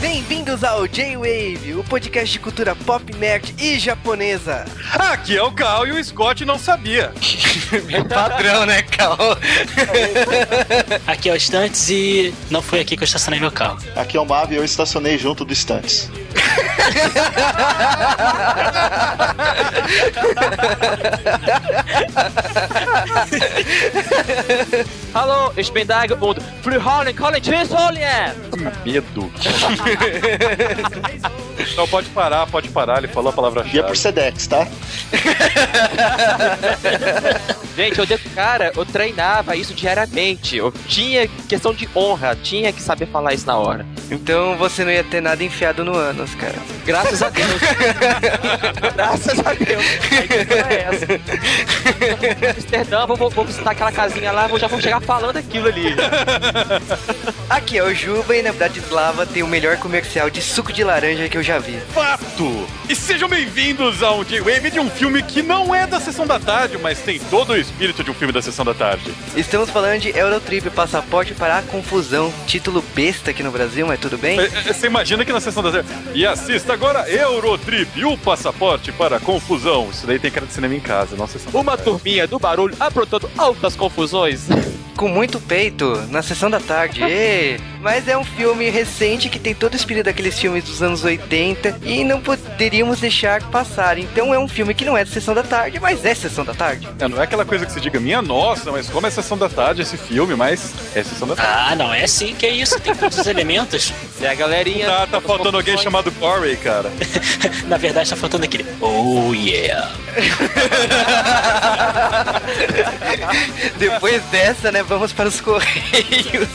Bem-vindos ao J-Wave, o podcast de cultura pop, nerd e japonesa. Aqui é o Cal e o Scott não sabia. Padrão, né, Cal? Aqui é o Estantes e não foi aqui que eu estacionei meu carro. Aqui é o Mav e eu estacionei junto do Estantes. Hallo, ich bin Dage und Frühhorn College Tschüssolien! Medo. Não, pode parar, pode parar. Ele falou a palavra-chave. E é por Sedex, tá? Gente, eu, de- cara, eu treinava isso diariamente. Eu tinha questão de honra, tinha que saber falar isso na hora. Então você não ia ter nada enfiado no ânus, cara. Graças a Deus. Graças a Deus. A é essa. Amsterdã, vou, vou, vou visitar aquela casinha lá, vou, já vou chegar falando aquilo ali. Aqui é o Juba e na Bratislava tem o melhor comercial de suco de laranja que eu já vi. Fato! E sejam bem-vindos ao J-Wave de um filme que não é da sessão da tarde, mas tem todo o espírito de um filme da sessão da tarde. Estamos falando de Eurotrip, passaporte para a confusão. Título besta aqui no Brasil, mas tudo bem? É, é, Você imagina que na sessão da tarde. E assista agora Eurotrip, o passaporte para a confusão. Isso daí tem cara de cinema em casa, não sessão da Uma turminha do barulho aprontando altas confusões. Com muito peito, na sessão da tarde. Mas é um filme recente que tem todo o espírito daqueles filmes dos anos 80 e não poderíamos deixar passar. Então é um filme que não é da sessão da tarde, mas é sessão da tarde. É, não é aquela coisa que se diga, minha nossa, mas como é sessão da tarde esse filme, mas é sessão da tarde. Ah, não é assim que é isso, tem todos os elementos. É a galerinha. Tá, tá faltando alguém chamado Corey, cara. Na verdade, tá faltando aquele. Oh yeah! Depois dessa, né, vamos para os correios.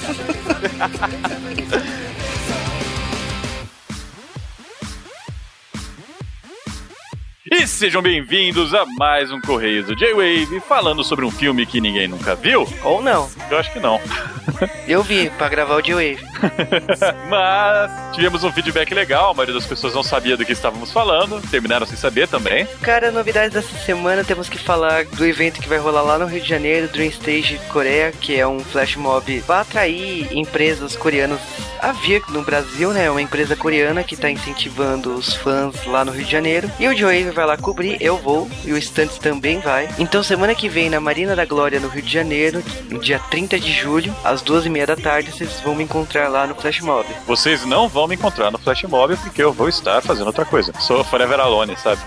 E sejam bem-vindos a mais um Correios do J-Wave, falando sobre um filme que ninguém nunca viu. Ou não. Eu acho que não. Eu vi para gravar o J-Wave. Mas tivemos um feedback legal, a maioria das pessoas não sabia do que estávamos falando, terminaram sem saber também. Cara, novidades dessa semana temos que falar do evento que vai rolar lá no Rio de Janeiro, Dream Stage Coreia, que é um flash mob vai atrair empresas coreanas a vir no Brasil, né? Uma empresa coreana que tá incentivando os fãs lá no Rio de Janeiro. E o Joey vai lá cobrir, eu vou, e o Stunts também vai. Então semana que vem na Marina da Glória no Rio de Janeiro, no dia 30 de julho, às duas e meia da tarde, vocês vão me encontrar lá no Flash Mob. Vocês não vão me encontrar no Flash Mob porque eu vou estar fazendo outra coisa. Sou Forever Alone, sabe?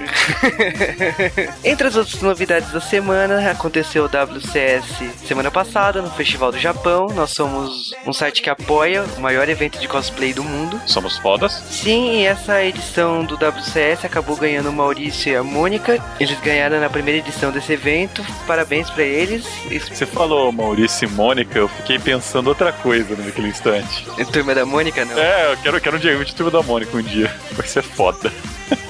Entre as outras novidades da semana, aconteceu o WCS semana passada no Festival do Japão. Nós somos um site que apoia o maior evento de cosplay do mundo. Somos fodas. Sim, e essa edição do WCS acabou ganhando o Maurício e a Mônica. Eles ganharam na primeira edição desse evento. Parabéns pra eles. Você falou Maurício e Mônica, eu fiquei pensando outra coisa naquele instante. Turma da Mônica, não. É, eu quero, eu quero um J-Wave de turma da Mônica um dia. Vai ser foda.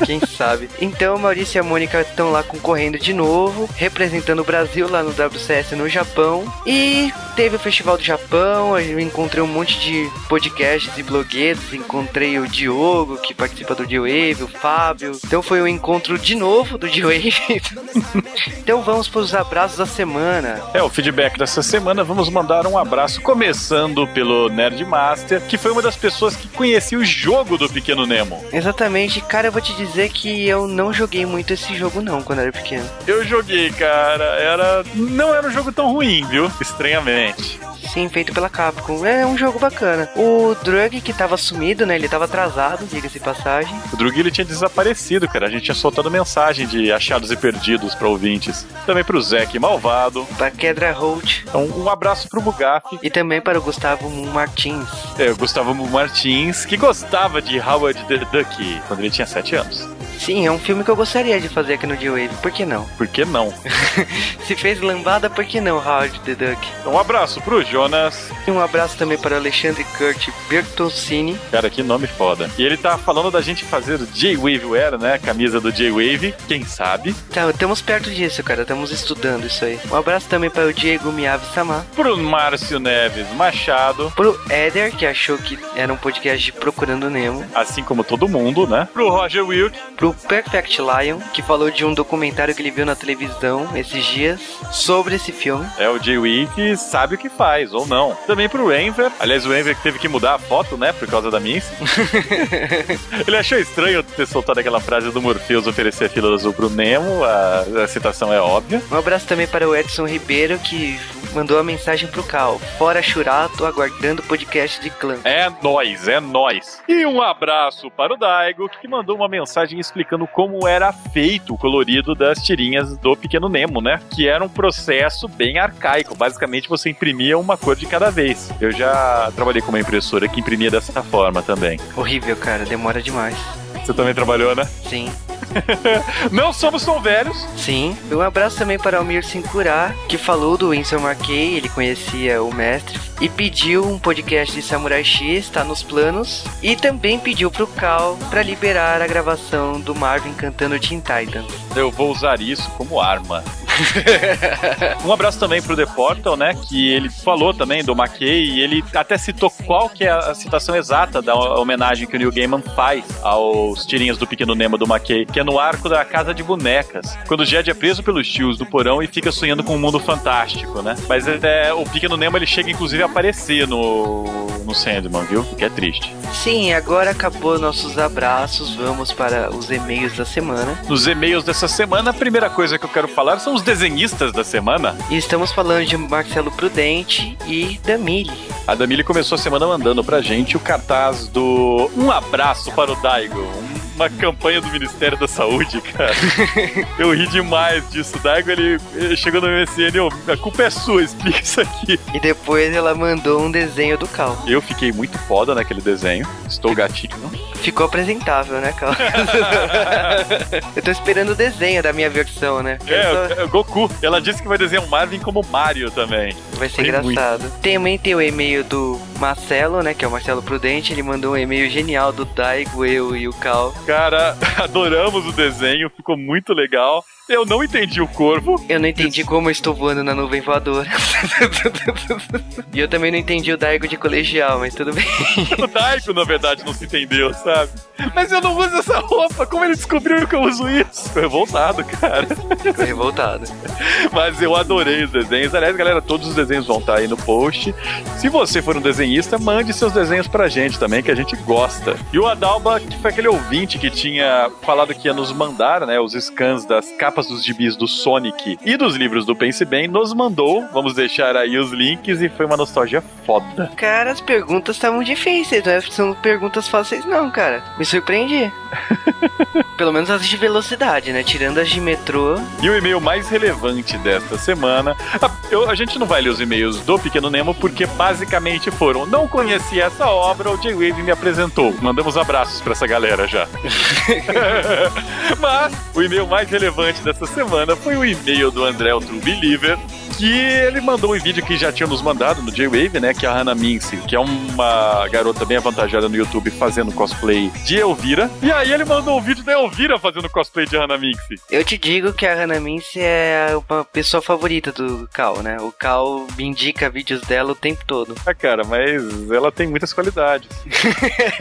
Quem sabe? Então, Maurício e a Mônica estão lá concorrendo de novo, representando o Brasil lá no WCS no Japão. E teve o Festival do Japão, eu encontrei um monte de podcasts e blogueiros, encontrei o Diogo, que participa do D-Wave, o Fábio. Então foi um encontro de novo do D-Wave. então vamos para os abraços da semana. É, o feedback dessa semana, vamos mandar um abraço, começando pelo Nerd Master, que foi uma das pessoas que conhecia o jogo do Pequeno Nemo. Exatamente, cara, eu vou te dizer que eu não joguei muito esse jogo não, quando eu era pequeno. Eu joguei, cara, era. Não era um jogo tão ruim, viu? Estranhamente. Sim, feito pela Capcom. É um jogo bacana. O Drug, que tava sumido, né? Ele tava atrasado, diga-se de passagem. O Drug ele tinha desaparecido, cara. A gente tinha soltado mensagem de achados e perdidos pra ouvintes. Também pro Zeke Malvado. Pra Kedra Holt. Então, um abraço pro Bugaf. E também para o Gustavo Martins. É, o Gustavo Martins, que gostava de Howard the Duck quando ele tinha 7 anos. push-ups Sim, é um filme que eu gostaria de fazer aqui no G-Wave. Por que não? Por que não? Se fez lambada, por que não, Howard the Duck? Um abraço pro Jonas. E um abraço também para o Alexandre Kurt Bertolcini. Cara, que nome foda. E ele tá falando da gente fazer o J-Wave Wear, né? A camisa do J-Wave. Quem sabe? Tá, estamos perto disso, cara. Estamos estudando isso aí. Um abraço também para o Diego Miyavi Samar. Pro Márcio Neves Machado. Pro Éder, que achou que era um podcast de Procurando Nemo. Assim como todo mundo, né? Pro Roger Wilk. Pro pro Perfect Lion, que falou de um documentário que ele viu na televisão esses dias sobre esse filme. É o Jay Wick sabe o que faz, ou não. Também pro Enver. Aliás, o Enver teve que mudar a foto, né? Por causa da Mincy. ele achou estranho ter soltado aquela frase do Morpheus oferecer a fila azul pro Nemo. A, a citação é óbvia. Um abraço também para o Edson Ribeiro, que mandou a mensagem pro Cal. Fora Churato, aguardando o podcast de clã. É nós, é nós. E um abraço para o Daigo, que mandou uma mensagem explicando como era feito o colorido das tirinhas do Pequeno Nemo, né? Que era um processo bem arcaico. Basicamente, você imprimia uma cor de cada vez. Eu já trabalhei com uma impressora que imprimia dessa forma também. Horrível, cara, demora demais. Você também trabalhou, né? Sim. Não somos tão velhos. Sim. Um abraço também para o Almir Sincurá, que falou do Winsor McKay, ele conhecia o mestre, e pediu um podcast de Samurai X, tá nos planos, e também pediu pro Cal para liberar a gravação do Marvin cantando Teen Titans. Eu vou usar isso como arma. um abraço também pro The Portal, né? Que ele falou também do McKay e ele até citou qual que é a citação exata da homenagem que o Neil Gaiman faz aos tirinhas do Pequeno Nemo do McKay, que é no arco da Casa de Bonecas, quando o Jed é preso pelos tios do porão e fica sonhando com um mundo fantástico, né? Mas é, o Pequeno Nemo ele chega inclusive a aparecer no, no Sandman, viu? Que é triste. Sim, agora acabou nossos abraços, vamos para os e-mails da semana. Nos e-mails dessa semana, a primeira coisa que eu quero falar são os desenhistas da semana. E estamos falando de Marcelo Prudente e Damile. A Damile começou a semana mandando pra gente o cartaz do Um Abraço para o Daigo, uma campanha do Ministério da Saúde, cara. eu ri demais disso. Daigo, ele, ele chegou no MSN, eu, a culpa é sua, explica isso aqui. E depois ela mandou um desenho do Cal. Eu fiquei muito foda naquele desenho. Estou gatinho. Ficou apresentável, né, Cal? eu tô esperando o desenho da minha versão, né? É, tô... Goku. Ela disse que vai desenhar o Marvin como Mario também. Vai ser Foi engraçado. Muito. Também tem o e-mail do Marcelo, né, que é o Marcelo Prudente. Ele mandou um e-mail genial do Daigo, eu e o Cal. Cara, adoramos o desenho, ficou muito legal. Eu não entendi o corvo. Eu não entendi como eu estou voando na nuvem voadora. e eu também não entendi o Daigo de colegial, mas tudo bem. o Daigo, na verdade, não se entendeu, sabe? Mas eu não uso essa roupa. Como ele descobriu que eu uso isso? Ficou revoltado, cara. Ficou revoltado. mas eu adorei os desenhos. Aliás, galera, todos os desenhos vão estar aí no post. Se você for um desenhista, mande seus desenhos pra gente também, que a gente gosta. E o Adalba, que foi aquele ouvinte que tinha falado que ia nos mandar, né, os scans das capas capas dos gibis do Sonic e dos livros do Pense Bem, nos mandou. Vamos deixar aí os links e foi uma nostalgia foda. Cara, as perguntas estavam difíceis, não é? são perguntas fáceis não, cara. Me surpreendi. Pelo menos as de velocidade, né? Tirando as de metrô. E o e-mail mais relevante desta semana. A, eu, a gente não vai ler os e-mails do Pequeno Nemo porque basicamente foram: não conheci essa obra, o J-Wave me apresentou. Mandamos abraços para essa galera já. Mas o e-mail mais relevante dessa semana foi o e-mail do André, o Believer, que ele mandou um vídeo que já tinha nos mandado no J-Wave, né? Que é a Hannah Mincy, que é uma garota bem avantajada no YouTube fazendo cosplay de Elvira. E aí ele mandou um vídeo da Elvira fazendo cosplay de Hannah Mincy. Eu te digo que a Hannah Mincy é uma pessoa favorita do Cal, né? O Cal me indica vídeos dela o tempo todo. Ah, cara, mas ela tem muitas qualidades.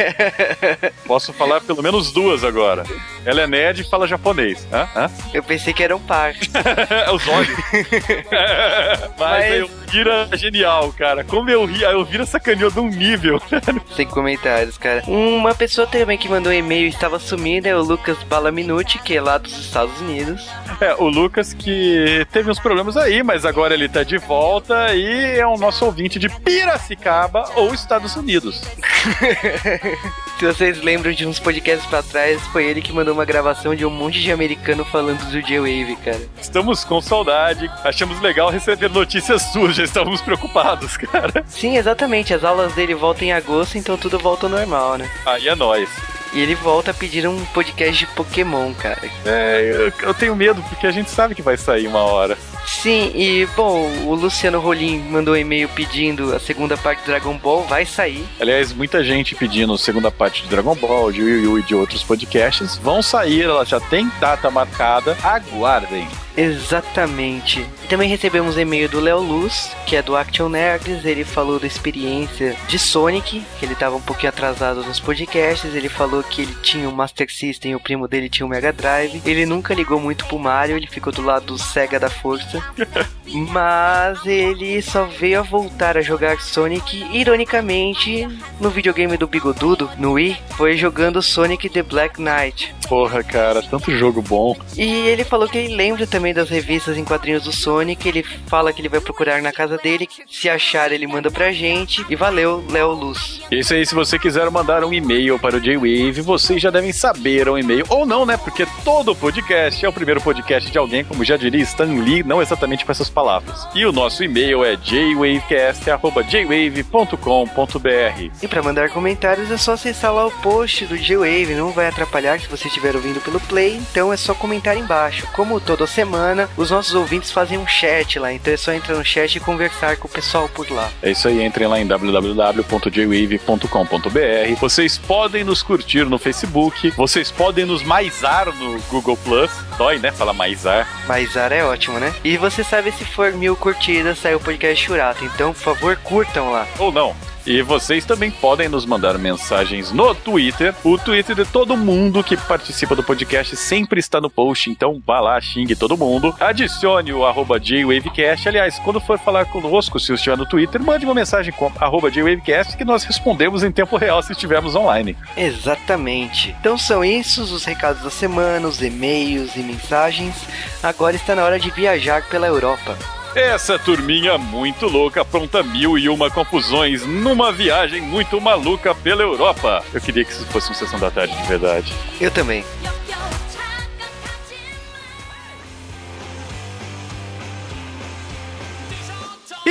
Posso falar pelo menos duas agora. Ela é nerd e fala japonês. Hã? Hã? Eu pensei que era um par. Os olhos. Mas, Mas... a Elvira é genial, cara. Como eu ri, a Elvira sacaneou de um nível. Sem comentários, cara. Uma pessoa também que mandou um e-mail e estava sumida é o Lucas Balaminuti, que é lá dos Estados Unidos. É, o Lucas que teve uns problemas aí, mas agora ele tá de volta e é o nosso ouvinte de Piracicaba ou Estados Unidos. Se vocês lembram de uns podcasts pra trás, foi ele que mandou uma gravação de um monte de americano falando do J-Wave, cara. Estamos com saudade, achamos legal receber notícias suas, já estávamos preocupados, cara. Sim, exatamente. As aulas dele voltam em agosto, então tudo volta ao normal, né? Aí é nóis. E ele volta a pedir um podcast de Pokémon, cara. É, eu, eu, tenho medo, porque a gente sabe que vai sair uma hora. Sim, e bom, o Luciano Rolim mandou um e-mail pedindo a segunda parte do Dragon Ball, vai sair. Aliás, muita gente pedindo a segunda parte de Dragon Ball, de Yu Yu e de outros podcasts. Vão sair, ela já tem data marcada. Aguardem. Exatamente. Também recebemos e-mail do Léo Luz, que é do Action Nerds. Ele falou da experiência de Sonic, que ele tava um pouquinho atrasado nos podcasts. Ele falou que ele tinha um Master System e o primo dele tinha um Mega Drive. Ele nunca ligou muito pro Mario, ele ficou do lado do Sega da Força. Mas ele só veio a voltar a jogar Sonic, ironicamente, no videogame do Bigodudo, no Wii, foi jogando Sonic The Black Knight. Porra, cara, tanto jogo bom. E ele falou que ele lembra também das revistas em quadrinhos do Sonic. Ele fala que ele vai procurar na casa dele. Se achar, ele manda pra gente. E valeu, Léo Luz. Isso aí, se você quiser mandar um e-mail para o J-Wave, vocês já devem saber um e-mail. Ou não, né? Porque todo podcast é o primeiro podcast de alguém, como já diria Stan Lee, não exatamente com essas palavras. E o nosso e-mail é jwavecast.jwave.com.br. E para mandar comentários é só acessar lá o post do J-Wave. Não vai atrapalhar se você estiver ouvindo pelo Play. Então é só comentar embaixo. Como toda semana, os nossos ouvintes fazem um chat lá. Então é só entrar no chat e conversar com o pessoal por lá. É isso aí, entrem lá em www.jwave.com.br. Vocês podem nos curtir no Facebook, vocês podem nos maisar no Google Plus. Dói, né? Falar maisar. Maisar é ótimo, né? E você sabe se for mil curtidas, sai o podcast Churato. Então, por favor, curtam lá. Ou não. E vocês também podem nos mandar mensagens no Twitter. O Twitter de todo mundo que participa do podcast sempre está no post, então vá lá, xingue todo mundo. Adicione o arroba JWavecast. Aliás, quando for falar conosco, se estiver no Twitter, mande uma mensagem com arroba JWavecast que nós respondemos em tempo real se estivermos online. Exatamente. Então são esses os recados da semana, os e-mails e mensagens. Agora está na hora de viajar pela Europa. Essa turminha muito louca apronta mil e uma confusões numa viagem muito maluca pela Europa. Eu queria que isso fosse uma sessão da tarde de verdade. Eu também.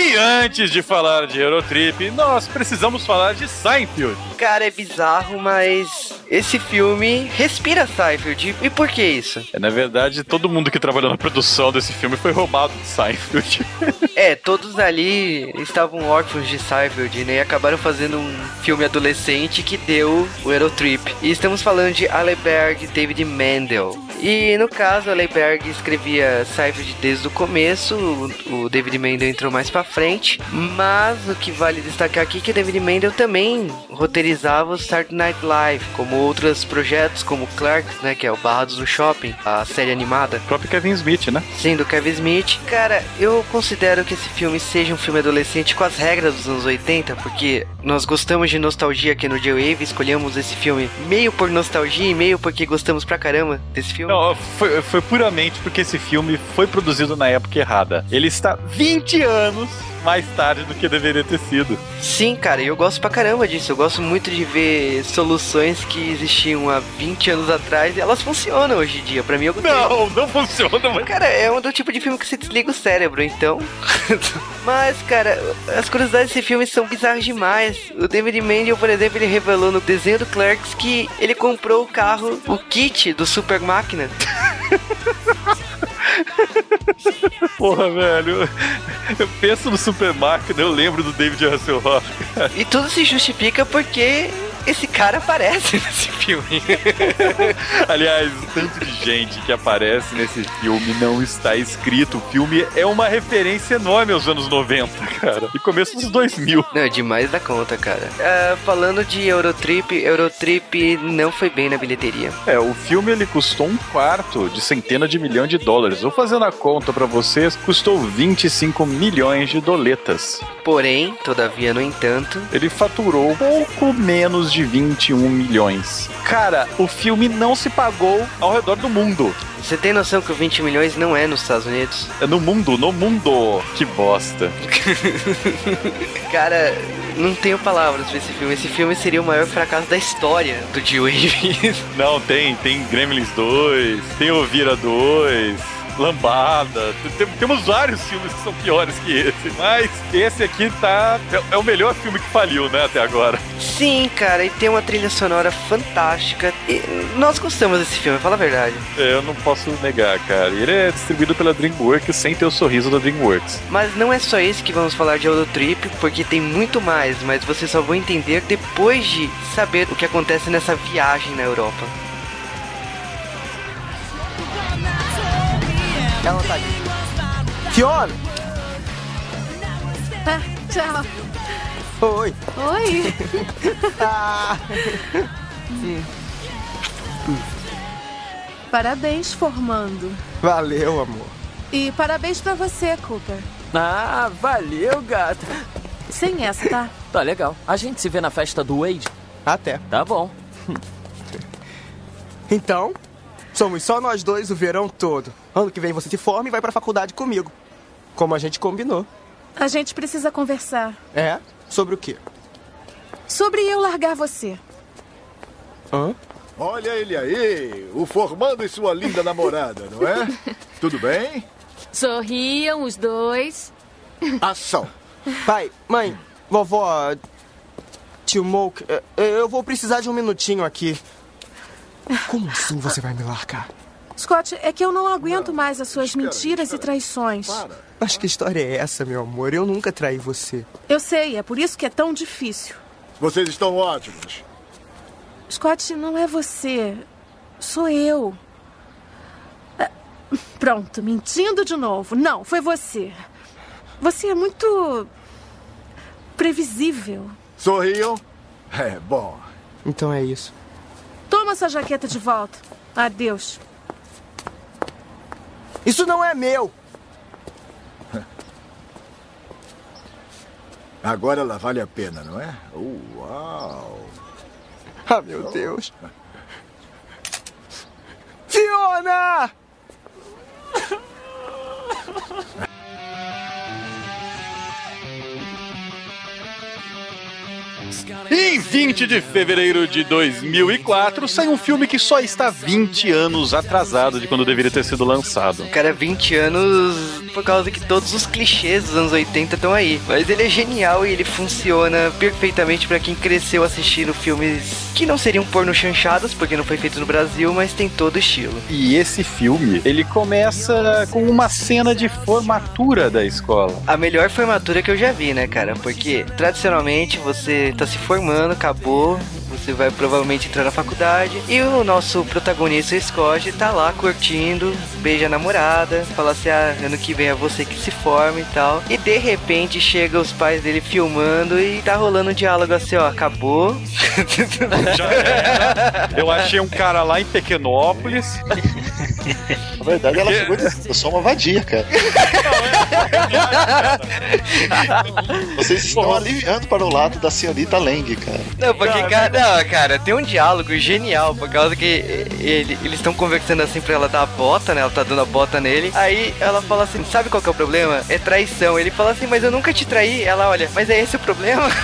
E antes de falar de Eurotrip, nós precisamos falar de Seinfeld. Cara, é bizarro, mas esse filme respira Seinfeld. E por que isso? É, na verdade, todo mundo que trabalhou na produção desse filme foi roubado de Seinfeld. É, todos ali estavam órfãos de Seinfeld, né? E acabaram fazendo um filme adolescente que deu o Eurotrip. E estamos falando de Aleberg e David Mendel. E no caso, Aleberg escrevia Seinfeld desde o começo, o o David Mendel entrou mais pra frente. Mas o que vale destacar aqui é que David Mendel também roteirizava o Saturday Night Live, como outros projetos, como Clark, né? Que é o Barrados no Shopping, a série animada. O próprio Kevin Smith, né? Sim, do Kevin Smith. Cara, eu considero que esse filme seja um filme adolescente com as regras dos anos 80, porque nós gostamos de nostalgia aqui no J-Wave, escolhemos esse filme meio por nostalgia e meio porque gostamos pra caramba desse filme. Não, foi, foi puramente porque esse filme foi produzido na época errada. Ele está 20 anos mais tarde do que deveria ter sido. Sim, cara, e eu gosto pra caramba disso. Eu gosto muito de ver soluções que existiam há 20 anos atrás e elas funcionam hoje em dia. Pra mim, eu gostei. Não, não funciona, mas... Cara, é um do tipo de filme que você desliga o cérebro, então. Mas, cara, as curiosidades desse filme são bizarras demais. O David Mendel, por exemplo, ele revelou no desenho do Clerks que ele comprou o carro, o kit do Super Máquina. Porra, velho. Eu penso no Super Máquina, eu lembro do David Hasselhoff. E tudo se justifica porque esse cara aparece nesse filme. Aliás, o tanto de gente que aparece nesse filme não está escrito. O filme é uma referência enorme aos anos 90, cara. E começo dos 2000. Não, é demais da conta, cara. Ah, falando de Eurotrip, Eurotrip não foi bem na bilheteria. É, o filme ele custou um quarto de centena de milhão de dólares. Vou fazendo a conta pra vocês, custou 25 milhões de doletas. Porém, todavia, no entanto, Ele faturou pouco menos de 21 milhões. Cara, o filme não se pagou ao redor do mundo. você tem noção que o 20 milhões não é nos Estados Unidos? É no mundo, no mundo. Que bosta. Cara, não tenho palavras pra esse filme. Esse filme seria o maior fracasso da história do G-Wave. Não, tem, tem Gremlins 2, tem Ovira 2. Lambada, Tem- temos vários filmes que são piores que esse, mas esse aqui tá. É, é o melhor filme que faliu, né, até agora. Sim, cara, e tem uma trilha sonora fantástica. E nós gostamos desse filme, fala a verdade. É, eu não posso negar, cara. Ele é distribuído pela Dreamworks sem ter o sorriso da Dreamworks. Mas não é só isso que vamos falar de Eurotrip, porque tem muito mais, mas vocês só vão entender depois de saber o que acontece nessa viagem na Europa. Ela tá ali. Fiona! Ah, tchau. Oi! Oi. Ah. Parabéns, formando. Valeu, amor. E parabéns pra você, Cooper. Ah, valeu, gata. Sem essa, tá? Tá legal. A gente se vê na festa do Wade. Até. Tá bom. Então, somos só nós dois o verão todo. Ano que vem você se forma e vai pra faculdade comigo. Como a gente combinou. A gente precisa conversar. É? Sobre o quê? Sobre eu largar você. Hã? Olha ele aí, o formando e sua linda namorada, não é? Tudo bem? Sorriam os dois. Ação. Pai, mãe, vovó, tio Moke, eh, eu vou precisar de um minutinho aqui. Como assim você vai me largar? Scott, é que eu não aguento mais as suas mentiras e traições. Mas que história é essa, meu amor? Eu nunca traí você. Eu sei, é por isso que é tão difícil. Vocês estão ótimos. Scott, não é você. Sou eu. Ah, Pronto, mentindo de novo. Não, foi você. Você é muito. previsível. Sorriam? É, bom. Então é isso. Toma sua jaqueta de volta. Adeus. Isso não é meu! Agora ela vale a pena, não é? Uau! Ah, meu Deus. Fiona! Em 20 de fevereiro de 2004, sai um filme que só está 20 anos atrasado de quando deveria ter sido lançado. Cara, 20 anos por causa que todos os clichês dos anos 80 estão aí. Mas ele é genial e ele funciona perfeitamente pra quem cresceu assistindo filmes que não seriam porno chanchadas, porque não foi feito no Brasil, mas tem todo o estilo. E esse filme, ele começa com uma cena de formatura da escola. A melhor formatura que eu já vi, né, cara? Porque tradicionalmente você tá se formando, acabou, você vai provavelmente entrar na faculdade e o nosso protagonista, o Scott, tá lá curtindo, beija a namorada, fala assim: ah, ano que vem é você que se forma e tal. E de repente chega os pais dele filmando e tá rolando um diálogo assim: ó, acabou. Já era. Eu achei um cara lá em Pequenópolis. Na verdade, ela chegou dizendo, eu sou uma vadia, cara. Vocês estão aliviando para o lado da senhorita Lang, cara. Não, porque, cara, não, cara, tem um diálogo genial, por causa que ele- eles estão conversando assim pra ela dar a bota, né? Ela tá dando a bota nele. Aí ela fala assim: sabe qual que é o problema? É traição. Ele fala assim, mas eu nunca te traí. Ela olha, mas é esse o problema?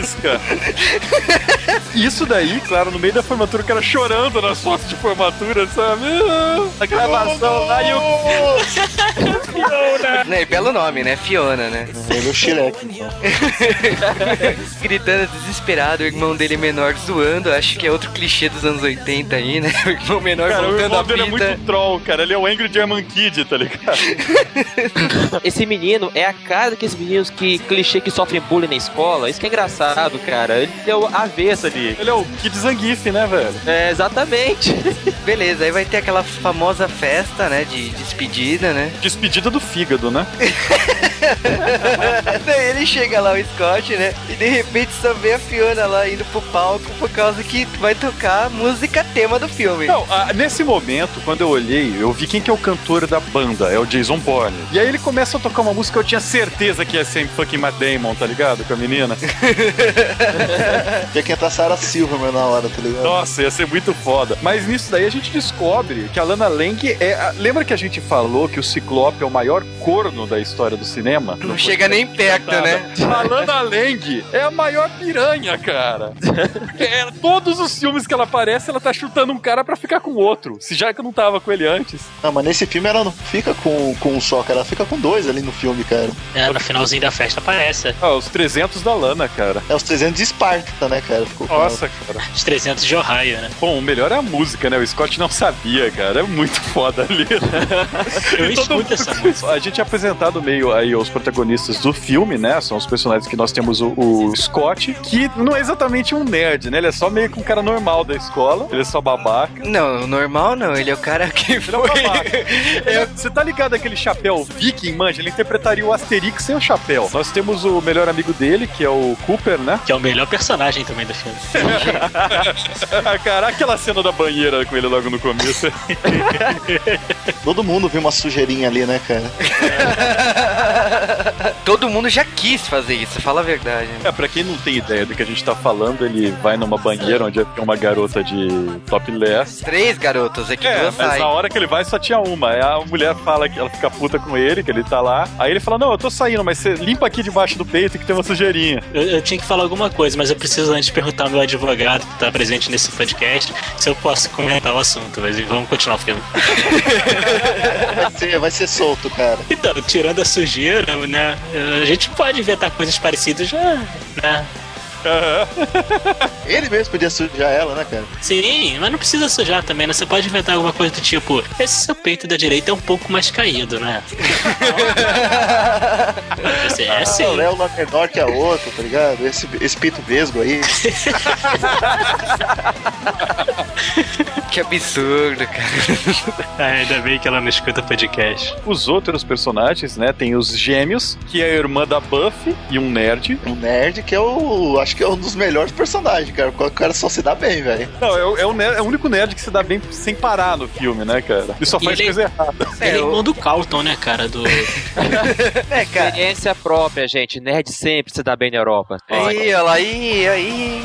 Isso, cara. Isso daí, claro, no meio da formatura, o cara chorando nas fotos de formatura, sabe? A gravação lá e o. Fiona! né? E belo nome, né? Fiona, né? Ele é o Shrek, então. Gritando desesperado, o irmão dele menor zoando. Acho que é outro clichê dos anos 80 aí, né? O irmão menor Cara, o voltando irmão a dele é fita. muito troll, cara. Ele é o Angry German Kid, tá ligado? Esse menino é a cara daqueles meninos que clichê que sofrem bullying na escola. Isso que é engraçado, cara. Ele é o avesso ali. Ele é o Kid Zangief, né, velho? É, exatamente. Beleza, aí vai ter aquela famosa festa, né? De despedida, né? Despedida do fígado, né? Daí ele chega lá, o Scott, né? E de repente só vê a Fiona lá indo pro palco por causa que vai tocar a música tema do filme. Não, ah, nesse momento, quando eu olhei, eu vi quem que é o cantor da banda, é o Jason Bourne. E aí ele começa a tocar uma música que eu tinha certeza que ia ser fucking Matt Damon, tá ligado? Com a menina. Tinha que entrar Sarah Silverman na hora, tá ligado? Nossa, ia ser muito foda. Mas nisso daí a gente descobre que a Lana Lang é. a- Lembra que a gente falou que o Ciclope é o maior corno da história do cinema? Não chega nem perto, né? A Lana Lang é a maior piranha, cara. Porque é, todos os filmes que ela aparece, ela tá chutando um cara pra ficar com outro. Se já que eu não tava com ele antes. Não, mas nesse filme ela não fica com, com um só, cara. Ela fica com dois ali no filme, cara. É, no finalzinho da festa aparece. Ah, os 300 da Lana, cara. É os 300 de Esparta, né, cara? Ficou com Nossa, cara. Os 300 de Ohio, né? Bom, o melhor é a música, né? O Scott não sabia, cara. É muito foda ali. Eu escuto essa música. A gente é apresentado meio aí os protagonistas do filme, né? São os personagens que nós temos o, o Scott, que não é exatamente um nerd, né? Ele é só meio que um cara normal da escola. Ele é só babaca. Não, normal não. Ele é o cara que é foi. É, Você tá ligado aquele chapéu viking, manja? Ele interpretaria o Asterix sem o chapéu. Nós temos o melhor amigo dele, que é o Cooper, né? Que é o melhor personagem também do filme. Cara, aquela cena da banheira com ele logo no começo. Todo mundo viu uma sujeirinha ali, né, cara? Todo mundo já quis fazer isso, fala a verdade. né? É, pra quem não tem ideia do que a gente tá falando, ele vai numa banheira onde tem uma garota de topless. Três garotas, é que É, duas mas saem. na hora que ele vai só tinha uma. Aí a mulher fala que ela fica puta com ele, que ele tá lá. Aí ele fala: Não, eu tô saindo, mas você limpa aqui debaixo do peito que tem uma sujeirinha. Eu, eu tinha que falar alguma coisa, mas eu preciso antes perguntar ao meu advogado que tá presente nesse podcast se eu posso comentar o assunto. Mas vamos continuar o filme. Vai ser, vai ser solto, cara. Então, tirando a sujeira, né? A gente pode inventar coisas parecidas já, né? Ele mesmo podia sujar ela, né, cara? Sim, mas não precisa sujar também, né? Você pode inventar alguma coisa do tipo: esse seu peito da direita é um pouco mais caído, né? Esse- é sim. Ah, o Léo lá menor que a outra, tá ligado? Esse, esse pito vesgo aí. Que absurdo, cara. Ah, ainda bem que ela não escuta podcast. Os outros personagens, né? Tem os gêmeos, que é a irmã da Buffy e um nerd. Um nerd que é o. Acho que é um dos melhores personagens, cara. O cara só se dá bem, velho. Não, é, o- é o ner- é o único nerd que se dá bem sem parar no filme, né, cara? Ele só E faz ele- coisa errada. Ele é irmão do Calton, né, cara? Do... É, cara. Experiência própria, gente. Nerd sempre se dá bem na Europa. Aí, olha lá, aí, aí.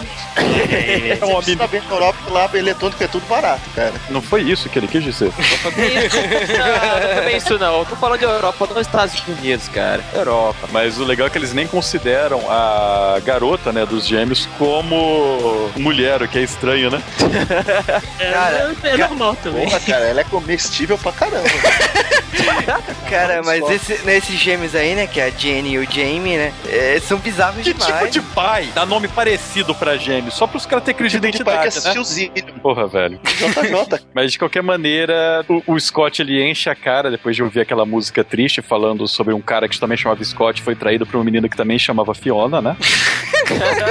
É um Você homem. tá bem na Europa que lá eletrônico é tudo barato, cara. Não foi isso que ele quis dizer. não, não foi isso não. Eu tô falando de Europa, não Estados Unidos, cara. Europa. Mas o legal é que eles nem consideram a garota, né, dos gêmeos como mulher, o que é estranho, né? Cara, é, é normal também. Porra, cara, ela é comestível pra caramba. Cara, mas esse, nesses gêmeos aí, né, que é a Jenny e o Jamie, né, é, são bizarros Que demais. tipo de pai dá nome parecido pra gêmeos? Só pros caras terem crise de Tipo de pai que identidade, né? Porra, velho. JJ. Mas de qualquer maneira, o, o Scott ele enche a cara depois de ouvir aquela música triste falando sobre um cara que também chamava Scott foi traído por uma menina que também chamava Fiona, né?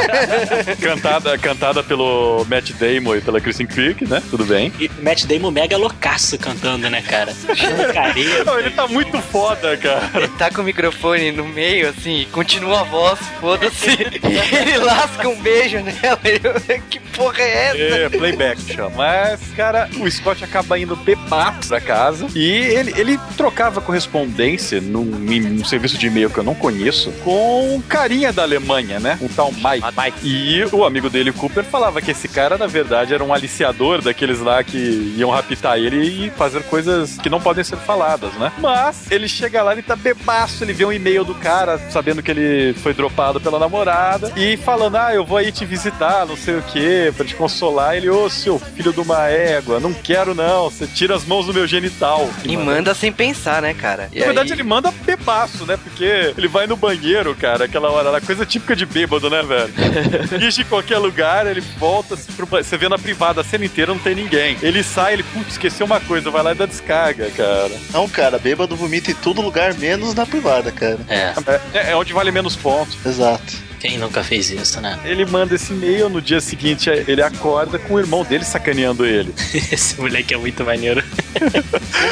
cantada, cantada pelo Matt Damon e pela Kristen Creek, né? Tudo bem. E Matt Damon mega loucaço cantando, né, cara? Chancareiro. Não, ele tá muito foda, cara. Ele tá com o microfone no meio, assim, e continua a voz, foda-se. ele lasca um beijo nela. Eu, que porra é essa? É, playback chama. Mas, cara, o Scott acaba indo bebato pra casa e ele, ele trocava correspondência num, num serviço de e-mail que eu não conheço com um carinha da Alemanha, né? Um tal Mike. E o amigo dele, Cooper, falava que esse cara, na verdade, era um aliciador daqueles lá que iam raptar ele e fazer coisas que não podem ser faladas, né? Mas ele chega lá, ele tá bebaço, ele vê um e-mail do cara, sabendo que ele foi dropado pela namorada, e falando, ah, eu vou aí te visitar, não sei o que, pra te consolar. Ele, ô, seu filho de uma égua, não quero não, você tira as mãos do meu genital. E manda sem pensar, né, cara? E Na verdade, aí- ele manda bebaço, né? Porque ele vai no banheiro, cara, aquela hora coisa típica de bêbado, né, velho? Ixi, em qualquer lugar, ele volta, pro você vê na privada a cena inteira, não tem ninguém. Ele sai, ele, putz, esqueceu uma coisa, vai lá e dá descarga, cara. Não, cara, bêbado vomita em todo lugar, menos na privada, cara. É, É, é onde vale menos pontos. Exato. Quem nunca fez isso, né? Ele manda esse e-mail, no dia seguinte ele acorda com o irmão dele sacaneando ele. Esse moleque é muito maneiro.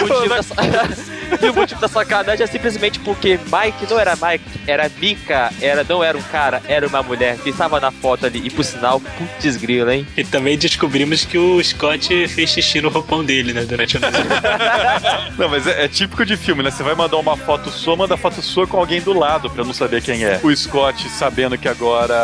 O motivo dessa... e o motivo da sacanagem é simplesmente porque Mike não era Mike, era Mika, era, não era um cara, era uma mulher que estava na foto ali. E por sinal, putz grilo, hein? E também descobrimos que o Scott fez xixi no roupão dele, né? Durante a noite. Não, mas é, é típico de filme, né? Você vai mandar uma foto sua, manda foto sua com alguém do lado pra não saber quem é. O Scott, sabendo que agora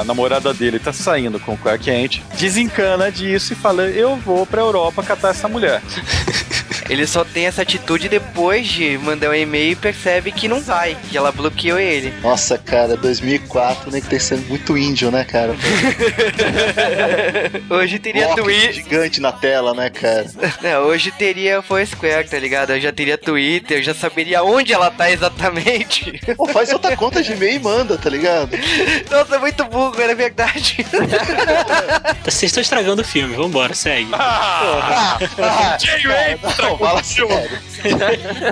a namorada dele tá saindo com o Clark Kent, desencana disso e fala: Eu vou pra Europa catar essa mulher. Ele só tem essa atitude depois de mandar um e-mail e percebe que não vai, que ela bloqueou ele. Nossa, cara, 2004, né? Que tem sendo muito índio, né, cara? Hoje teria Bloco Twitter. gigante na tela, né, cara? Não, hoje teria Foursquare, tá ligado? Eu já teria Twitter, eu já saberia onde ela tá exatamente. Pô, faz outra conta de e-mail e manda, tá ligado? Nossa, é muito burro, era verdade. Vocês estão estragando o filme, vambora, segue. Ah, Ah, J-Way estragou Fala sério.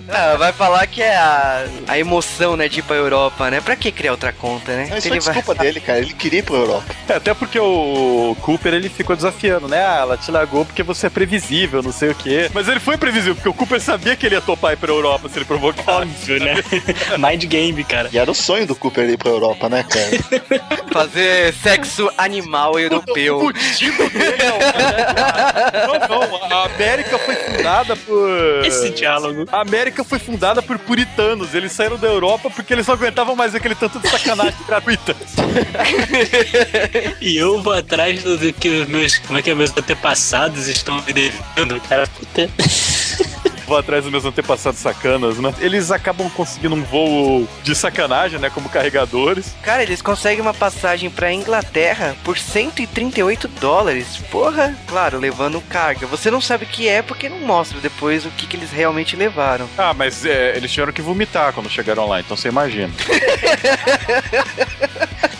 Ah, vai falar que é a, a emoção, né, de ir pra Europa, né? Pra que criar outra conta, né? Não, isso Ele foi desculpa dele, cara. Ele queria ir pra Europa. É, até porque o Cooper ele ficou desafiando, né? Ah, ela te largou porque você é previsível, não sei o quê. Mas ele foi previsível, porque o Cooper sabia que ele ia topar ir pra Europa se ele provocasse. Óbvio, né? Mind game, cara. E era o sonho do Cooper ir pra Europa, né, cara? Fazer sexo animal europeu. O motivo dele não, não, não. A América foi fundada por. Esse diálogo. A América foi fundada por puritanos. Eles saíram da Europa porque eles não aguentavam mais aquele tanto de sacanagem gratuita. E eu vou atrás do, que os meus. Como é que é, meus antepassados estão me devendo, cara. Puta. Vou atrás dos meus antepassados sacanas, né? Eles acabam conseguindo um voo de sacanagem, né? Como carregadores. Cara, eles conseguem uma passagem pra Inglaterra por 138 dólares. Porra, claro, levando carga. Você não sabe o que é porque não mostra depois o que, que eles realmente levaram. Ah, mas é, eles tiveram que vomitar quando chegaram lá, então você imagina.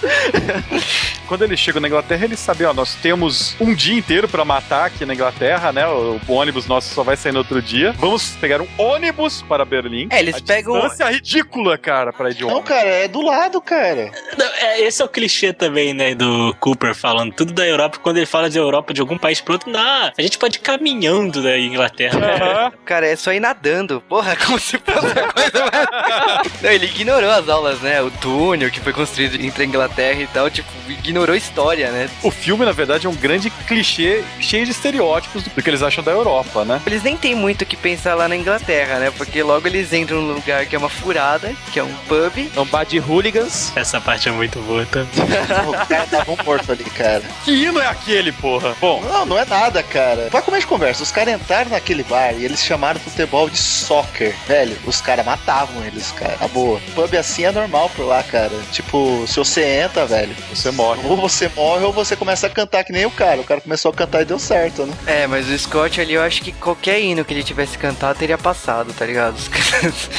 Quando eles chegam na Inglaterra, eles sabem, ó, nós temos um dia inteiro pra matar aqui na Inglaterra, né? O, o ônibus nosso só vai sair no outro dia. Vamos pegar um ônibus para Berlim. É, eles A pegam- Distância ridícula, cara, pra ir de Não, ônibus. cara, é do lado, cara. Não, é, esse é o clichê também, né, do Cooper falando tudo da Europa. Quando ele fala de Europa de algum país pro outro, não, a gente pode ir caminhando da Inglaterra. Aham. Cara, é só ir nadando. Porra, como se fosse coisa mais... Não, ele ignorou as aulas, né? O túnel que foi construído entre a Inglaterra e tal, tipo, ignorou a história, né? O filme, na verdade, é um grande clichê cheio de estereótipos do que eles acham da Europa, né? Eles nem tem muito o que pensar lá na Inglaterra, né? Porque logo eles entram num lugar que é uma furada, que é um pub. É um bar de hooligans. Essa parte é muito boa também. O cara tava um morto ali, cara. Que hino é aquele, porra? Bom, Não, não é nada, cara. Pra começo de conversa, os caras entraram naquele bar e eles chamaram futebol de soccer. Velho, os caras matavam eles, cara. A boa. Pub assim é normal por lá, cara. Tipo, se você entra, velho, você morre. ou você morre ou você começa a cantar que nem o cara. O cara começou a cantar e deu certo, né? É, mas o Scott ali, eu acho que qualquer hino que ele tivesse cantado teria passado, tá ligado? Os caras-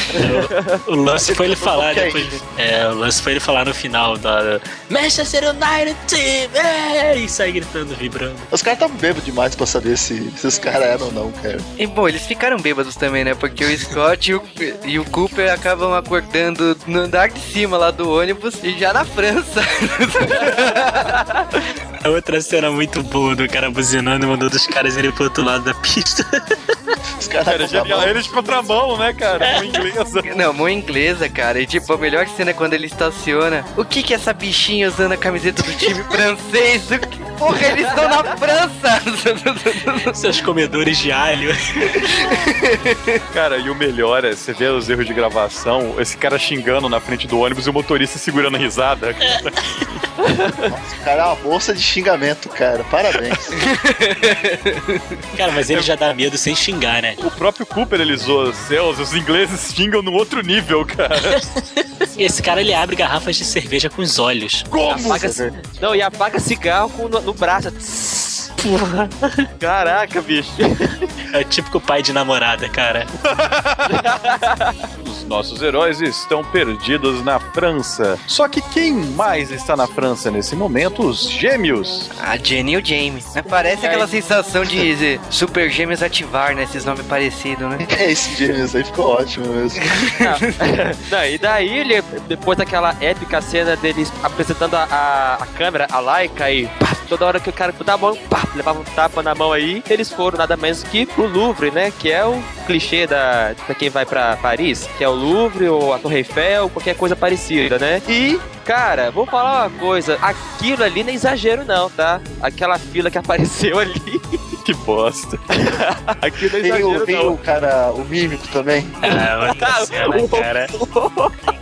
O lance foi ele falar depois. É, o lance foi ele falar no final da Manchester United Team! É, e sair gritando, vibrando. Os caras estavam bêbados demais pra saber se, se os caras eram ou não, cara. E bom, eles ficaram bêbados também, né? Porque o Scott e o, e o Cooper acabam acordando no andar de cima lá do ônibus e já na França. A outra cena muito boa do cara buzinando e mandando os caras irem pro outro lado da pista. Os caras Cara, genial. Eles contramão, né, cara? Com inglesa. Não, mão inglesa, cara. E tipo, a melhor cena é quando ele estaciona. O que que é essa bichinha usando a camiseta do time francês? O que... Porra, eles estão na França! Seus comedores de alho. Cara, e o melhor é, você vê os erros de gravação, esse cara xingando na frente do ônibus e o motorista segurando a risada. O cara é uma bolsa de xingamento, cara. Parabéns. Cara, mas ele já dá medo sem xingar, né? O próprio Cooper, ele zoa os céus, os ingleses xingam no outro nível, cara. E esse cara ele abre garrafas de cerveja com os olhos. Como? Apaga, não, e apaga cigarro com, no, no Caraca, bicho. É típico pai de namorada, cara. Os nossos heróis estão perdidos na França. Só que quem mais está na França nesse momento? Os gêmeos. A Jenny e o Jamie. né? Parece aquela sensação de super gêmeos ativar, né? Esses nomes parecidos, né? É, esse James aí ficou ótimo mesmo. Não, e daí, ele, depois daquela épica cena deles apresentando a, a, a câmera, a Laika, e pá, toda hora que o cara dá a mão, pá, levava um tapa na mão aí, eles foram nada menos que pro Louvre, né? Que é o clichê da, pra quem vai pra Paris, que é o Louvre ou a Torre Eiffel, qualquer coisa parecida, né? E. Cara, vou falar uma coisa, aquilo ali não é exagero não, tá? Aquela fila que apareceu ali, Que bosta. aquilo não é exagero tem não. o cara, o mímico também. Ah, outra cena, cara.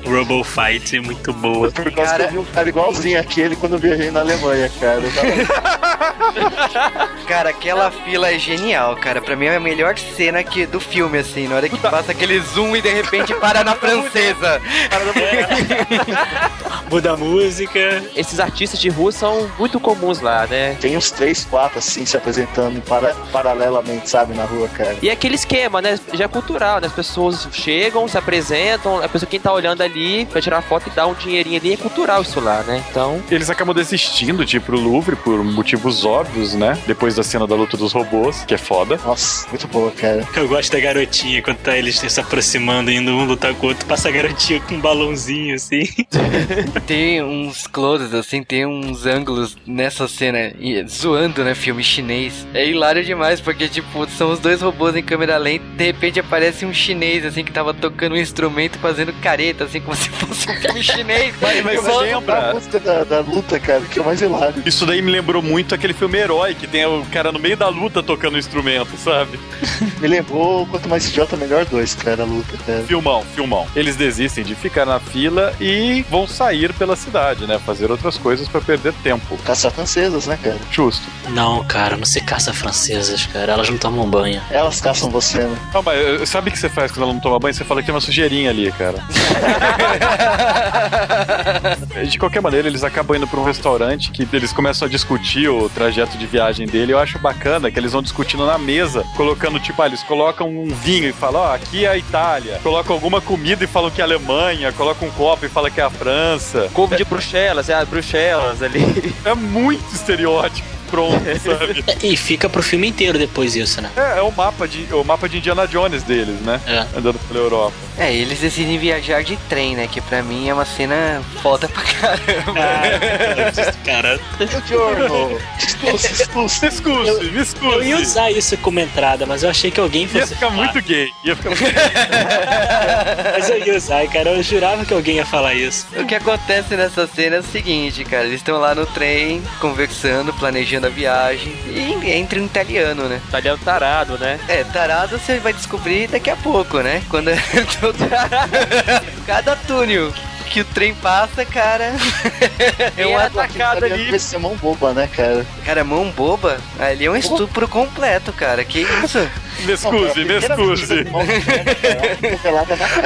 Robo Fight, muito boa. Por causa que eu vi um cara igualzinho aquele quando eu viajei na Alemanha, cara. Eu tava- Cara, aquela fila é genial, cara. Pra mim é a melhor cena que, do filme, assim. Na hora que passa aquele zoom e de repente para na francesa. Muda a música. Esses artistas de rua são muito comuns lá, né? Tem uns três, quatro, assim, se apresentando para, paralelamente, sabe, na rua, cara. E é aquele esquema, né? Já é cultural, né? As pessoas chegam, se apresentam, a pessoa quem tá olhando ali pra tirar foto e dar um dinheirinho ali, é cultural isso lá, né? Então. Eles acabam desistindo de ir pro Louvre por motivos óbvios, né? Depois da cena da luta dos robôs, que é foda. Nossa, muito boa, cara. Eu gosto da garotinha, quando tá eles se aproximando, indo um lutar com o outro, passa a garotinha com um balãozinho, assim. Tem uns closes, assim, tem uns ângulos nessa cena e- zoando, né, filme chinês. É hilário demais, porque, tipo, são os dois robôs em câmera lenta, de repente aparece um chinês, assim, que tava tocando um instrumento, fazendo careta, assim, como se fosse um filme chinês. Mas, mas Eu você lembra? da música da, da luta, cara, que é o mais hilário. Isso daí me lembrou muito aquele filme Herói, que tem o cara no meio da luta tocando um instrumento, sabe? Me lembrou Quanto Mais Idiota, Melhor Dois, cara, a luta, cara. Filmão, filmão. Eles desistem de ficar na fila e vão sair pela cidade, né? Fazer outras coisas pra perder tempo. Caçar francesas, né, cara? Justo. Não, cara, não se caça francesas, cara. Elas não tomam banho. Elas caçam você, né? Não, mas eh, sabe o que você faz quando ela não toma banho? Você fala que tem uma sujeirinha ali, cara. de qualquer maneira, eles acabam indo pra um restaurante que eles começam a discutir o trajeto de viagem dele. Eu acho bacana que eles vão discutindo na mesa, colocando, tipo, ah, eles colocam um vinho e falam, ó, aqui é a Itália. Colocam alguma comida e falam que é a Alemanha. Colocam um copo e falam que é a França. Couve de Bruxelas, é a Bruxelas ali. É muito estereótipo. Pronto, sabe? E fica pro filme inteiro depois isso, né? É, é o mapa de o mapa de Indiana Jones deles, né? É. Andando pela Europa. É, eles decidem viajar de trem, né, que pra mim é uma cena foda pra caramba. cara. Buongiorno. Excuse, excuse. Me. Eu ia usar isso como entrada, mas eu achei que alguém Ia fosse. ficar falar. muito gay. Ia ficar muito Mas eu ia usar, cara. Eu jurava que alguém ia falar isso. O que acontece nessa cena é o seguinte, cara, eles estão lá no trem, conversando, planejando a viagem, e entra um italiano, né? Italiano tarado, né? É, tarado você vai descobrir daqui a pouco, né? Quando cada túnel que o trem passa, cara, é um atacado ali. Vai ser mão boba, né, cara? Cara, mão boba, ali é um estupro completo, cara. Que isso? Me excuse, me excuse.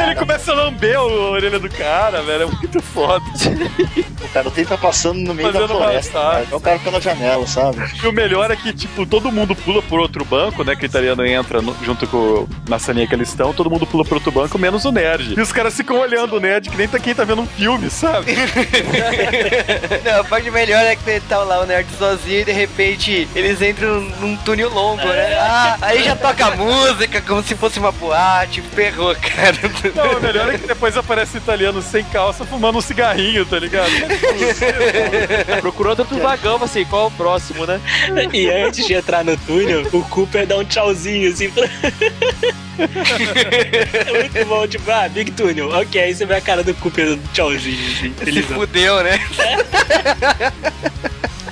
Ele começa a lamber a orelha do cara, velho. É muito foda. O cara tem tá passando no meio Fazendo da floresta, cara. Então o cara na janela, sabe? E o melhor é que, tipo, todo mundo pula por outro banco, né? Que o italiano entra no- junto com na salinha que eles estão, todo mundo pula por outro banco, menos o nerd. E os caras ficam olhando o nerd que nem tá quem tá vendo um filme, sabe? Não, a parte melhor é que ele tá lá o nerd sozinho e de repente eles entram num túnel longo, né? Ah, aí já toca música como se fosse uma boate, ferrou, cara. Não, o melhor é que depois aparece o italiano sem calça fumando um cigarrinho, tá ligado? Procurando outro vagão, assim, qual é o próximo, né? E antes de entrar no túnel, o Cooper dá um tchauzinho assim pra. é muito bom, tipo, ah, Big Túnel. Ok, aí você vê a cara do Cooper dando tchauzinho, assim, Se fudeu, né?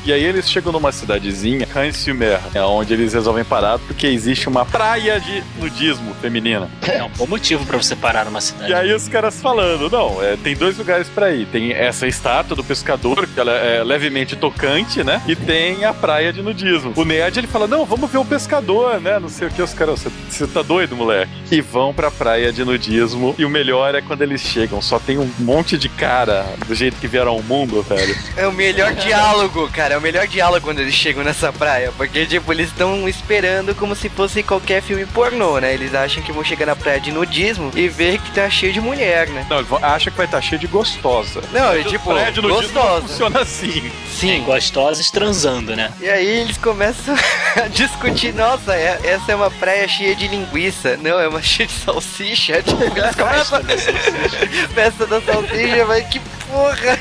E aí eles chegam numa cidadezinha, Hansumer, é onde eles resolvem parar porque existe uma praia de nudismo feminina. É um bom motivo pra você parar numa cidade. E aí os caras falando, não, é, tem dois lugares pra ir. Tem essa estátua do pescador, que ela é levemente tocante, né? E tem a praia de nudismo. O nerd, ele fala, não, vamos ver o pescador, né? Não sei o que, os caras, você- você tá doido, moleque? E vão pra praia de nudismo. E o melhor é quando eles chegam, só tem um monte de cara do jeito que vieram ao mundo, velho. É o melhor diálogo, cara. É o melhor diálogo quando eles chegam nessa praia. Porque, tipo, eles estão esperando como se fosse qualquer filme pornô, né? Eles acham que vão chegar na praia de nudismo e ver que tá cheio de mulher, né? Não, acha que vai estar cheio de gostosa. Não, é tipo, praia de nudismo não gostosa. funciona assim. Sim. Gostosas transando, né? E aí eles começam a discutir, nossa, é- essa é uma praia cheia de linguiça. Não, é uma cheia de salsicha. Tipo, eles começam Festa da salsicha, mas que porra!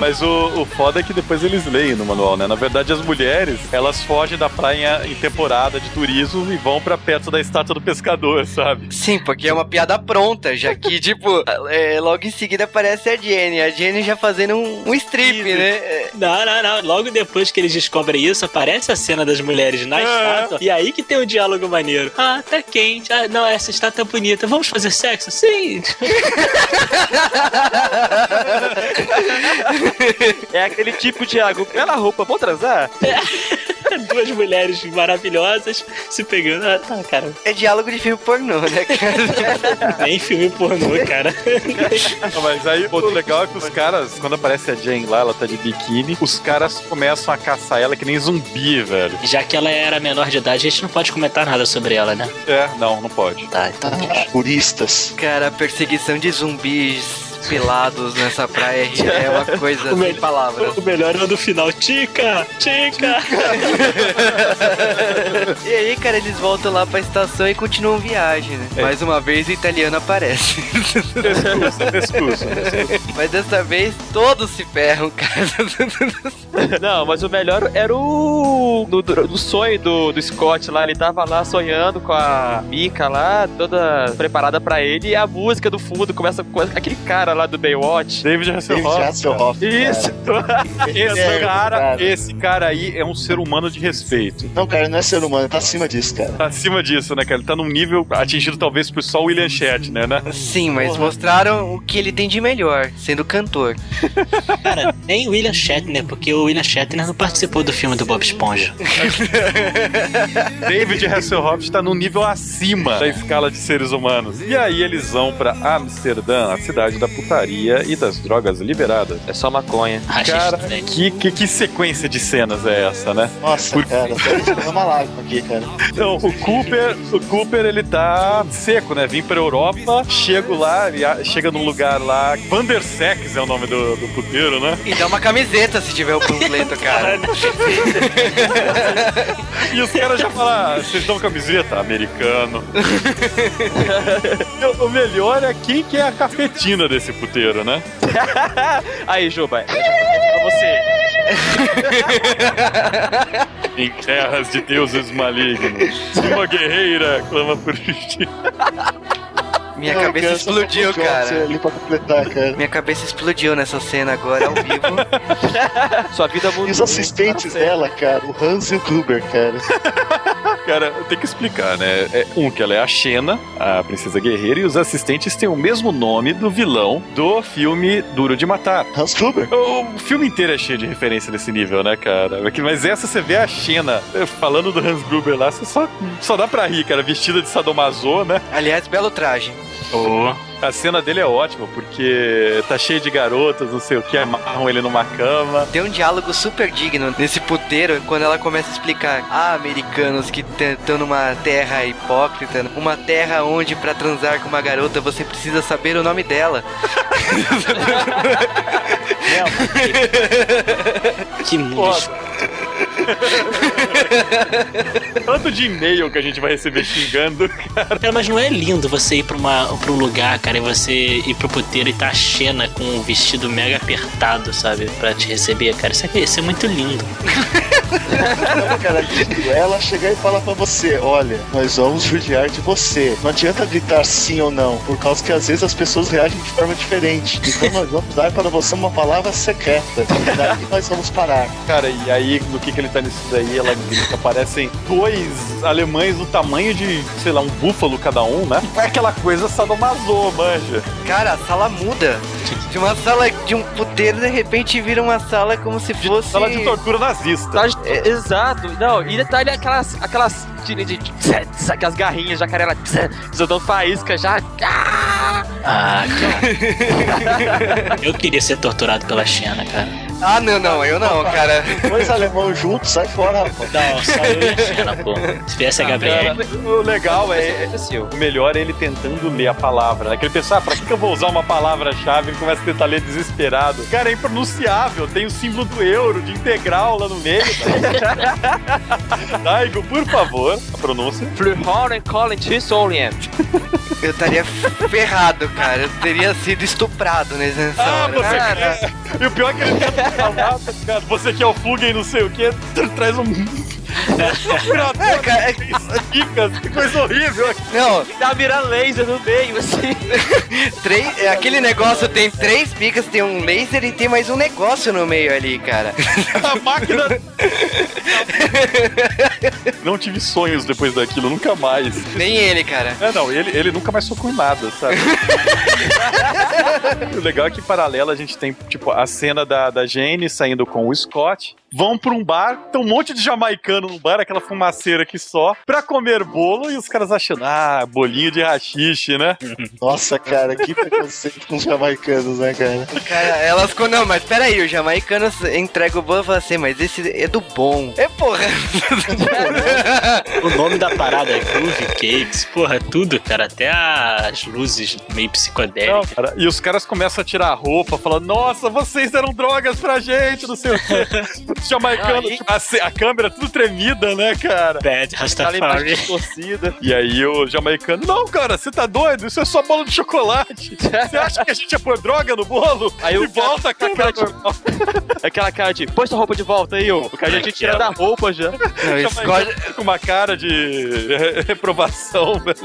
Mas o, o foda é que depois eles leem no manual, né? Na verdade, as mulheres, elas fogem da praia em temporada de turismo e vão pra perto da estátua do pescador, sabe? Sim, porque é uma piada pronta, já que, tipo, é, logo em seguida aparece a Jenny. A Jenny já fazendo um, um strip, né? É, Não, não, não. Logo depois que eles descobrem isso, aparece a cena das mulheres na estátua. E aí que tem um diálogo maneiro. Ah, tá quente. Ah, não, essa estátua é bonita. Vamos fazer sexo? Sim. É aquele tipo de água, bela roupa, vou transar? Duas mulheres maravilhosas se pegando. Ah, tá, cara. É diálogo de filme pornô, né, cara? Nem filme pornô, cara. Não, mas aí o legal é que os caras, quando aparece a Jane lá, ela tá de biquíni, os caras começam a caçar ela que nem zumbi, velho. Já que ela era menor de idade, a gente não pode comentar nada sobre ela, né? É, não, não pode. Tá, então. Puristas. Cara, a perseguição de zumbis pelados nessa praia é uma coisa O sem palavras. O melhor é o do final. Tica! Tica! E aí, cara, eles voltam lá pra estação e continuam viagem, né? Mais uma vez o italiano aparece. Pescoço, pescoço. Mas dessa vez todos se ferram, cara. Não, mas o melhor era o. do, do- do sonho do, do Scott lá. Ele tava lá sonhando com a Mika lá, toda preparada pra ele. E a música do fundo começa com aquele cara lá do Baywatch. David David Hasselhoff. Hasselhoff. Isso! Esse É, cara, cara. esse cara aí é um ser humano de respeito. Não, cara, não é ser humano, tá acima disso, cara. Tá acima disso, né, cara? Ele tá num nível atingido talvez por só o William Shatner, né? Sim, mas mostraram o que ele tem de melhor, sendo cantor. Cara, nem o William Shatner, porque o William Shatner não participou do filme do Bob Esponja. David Hasselhoff está num nível acima da escala de seres humanos. E aí eles vão pra Amsterdã, a cidade da putaria e das drogas liberadas. É só maconha. Cara, que, que, que sequência de cenas é essa, né? Nossa, Por- cara, tá uma lágrima aqui, cara. Então, o Cooper, o Cooper, ele tá seco, né? Vim pra Europa, chego lá, chega num lugar lá, Vandersex é o nome do, do puteiro, né? E dá uma camiseta se tiver o panfleto, cara. E os caras já falam, ah, vocês dão camiseta? Americano. O melhor é quem que é a cafetina desse puteiro, né? Aí, Juba, é pra você. Em terras de deuses malignos, uma guerreira clama por justiça. Minha Não, cabeça cara, explodiu, cara. Ali pra completar, cara. Minha cabeça explodiu nessa cena agora, ao vivo. Sua vida mudou. E os assistentes dela, cara, o Hans e o Gruber, cara. Cara, tem que explicar, né? É, um, que ela é a Xena, a princesa guerreira, e os assistentes têm o mesmo nome do vilão do filme Duro de Matar. Hans Gruber. O filme inteiro é cheio de referência desse nível, né, cara? Mas essa você vê a Xena eh, falando do Hans Gruber lá, você só, só dá pra rir, cara, vestida de sadomaso, né? Aliás, belo traje. A cena dele é ótima, porque tá cheio de garotas, não sei o que, amarram ele numa cama. Tem um diálogo super digno nesse puteiro quando ela começa a explicar: Ah, americanos que estão numa terra hipócrita, uma terra onde pra transar com uma garota você precisa saber o nome dela. Que nojo. Tanto de e-mail que a gente vai receber xingando, cara. Cara, mas não é lindo você ir pra, uma, pra um lugar, cara, e você ir pro puteiro e tá Xena com um vestido mega apertado, sabe? Pra te receber, cara. Isso, aqui, isso é muito lindo. Não, cara. Ela chegar e falar pra você: olha, nós vamos judiar de você. Não adianta gritar sim ou não, por causa que às vezes as pessoas reagem de forma diferente. Então nós vamos dar para você uma palavra secreta. E daí nós vamos parar. Cara, e aí, no que que ele tá nisso daí, ela grita, aparecem dois alemães do tamanho de, sei lá, um búfalo cada um, né? É aquela coisa sadomaso, manja. Cara, a sala muda. De uma sala de um puteiro, de repente vira uma sala como se fosse. Sala de tortura nazista. Tá, é, exato. Não, e detalhe aquelas. aquelas. De, de, de, aquelas garrinhas, jacaré lá, soltando faísca já. Ah, cara. Eu queria ser torturado pela Xena, cara. Ah, não, não, eu não, cara. Dois alemãos juntos, sai fora, rapaz. Não, e Xena, pô. Se viesse a Gabriela. Cara, o legal é, o melhor é ele tentando ler a palavra. Né? Que ele pensa, ah, pra que que eu vou usar uma palavra-chave? Ele começa a tentar ler desesperado. Cara, é impronunciável. Tem o símbolo do euro, de integral lá no meio. Daigo, por favor, pronúncia. Flurhoren Colin Tissolien. Eu estaria ferrado, cara. Eu teria sido estuprado nessa Ah, hora. você Cara, quer. E o pior é que ele tenta falar, cara, você quer o Fuga e não sei o que, traz um. É, cara, é- que coisa horrível. Não, Tá virando laser no meio, assim. três, é, aquele negócio tem três picas, tem um laser e tem mais um negócio no meio ali, cara. A máquina. Não tive sonhos depois daquilo, nunca mais. Nem ele, cara. É, não, ele, ele nunca mais socou em nada, sabe? o legal é que, em paralelo, a gente tem, tipo, a cena da, da Jane saindo com o Scott, vão pra um bar, tem um monte de jamaicano no bar, aquela fumaceira aqui só, pra comer bolo e os caras achando, ah, bolinho de rachixe, né? Nossa, cara, que preconceito com os jamaicanos, né, cara? Cara, elas. Não, mas peraí, os jamaicanos entregam o bolo e falam assim, mas esse é do bom. É porra. O nome da parada é Groove Cakes, porra, tudo, cara. Até as luzes meio Não, psicodélicas. cara, e os caras começam a tirar a roupa, falando, nossa, vocês deram drogas pra gente, não sei o quê. Os jamaicanos, Aí- a, ce- a câmera tudo tremida, né, cara? Bad Rastafari. torcida. E aí o jamaicano, não, cara, você tá doido? Isso é só bolo de chocolate. Você acha que a gente ia pôr droga no bolo? Aí e volta com a cara cara, normal. Aquela cara de, põe sua roupa de volta aí, ô. O cara já tinha tirado a roupa já. Não, o, Scott, com uma cara de reprovação, velho.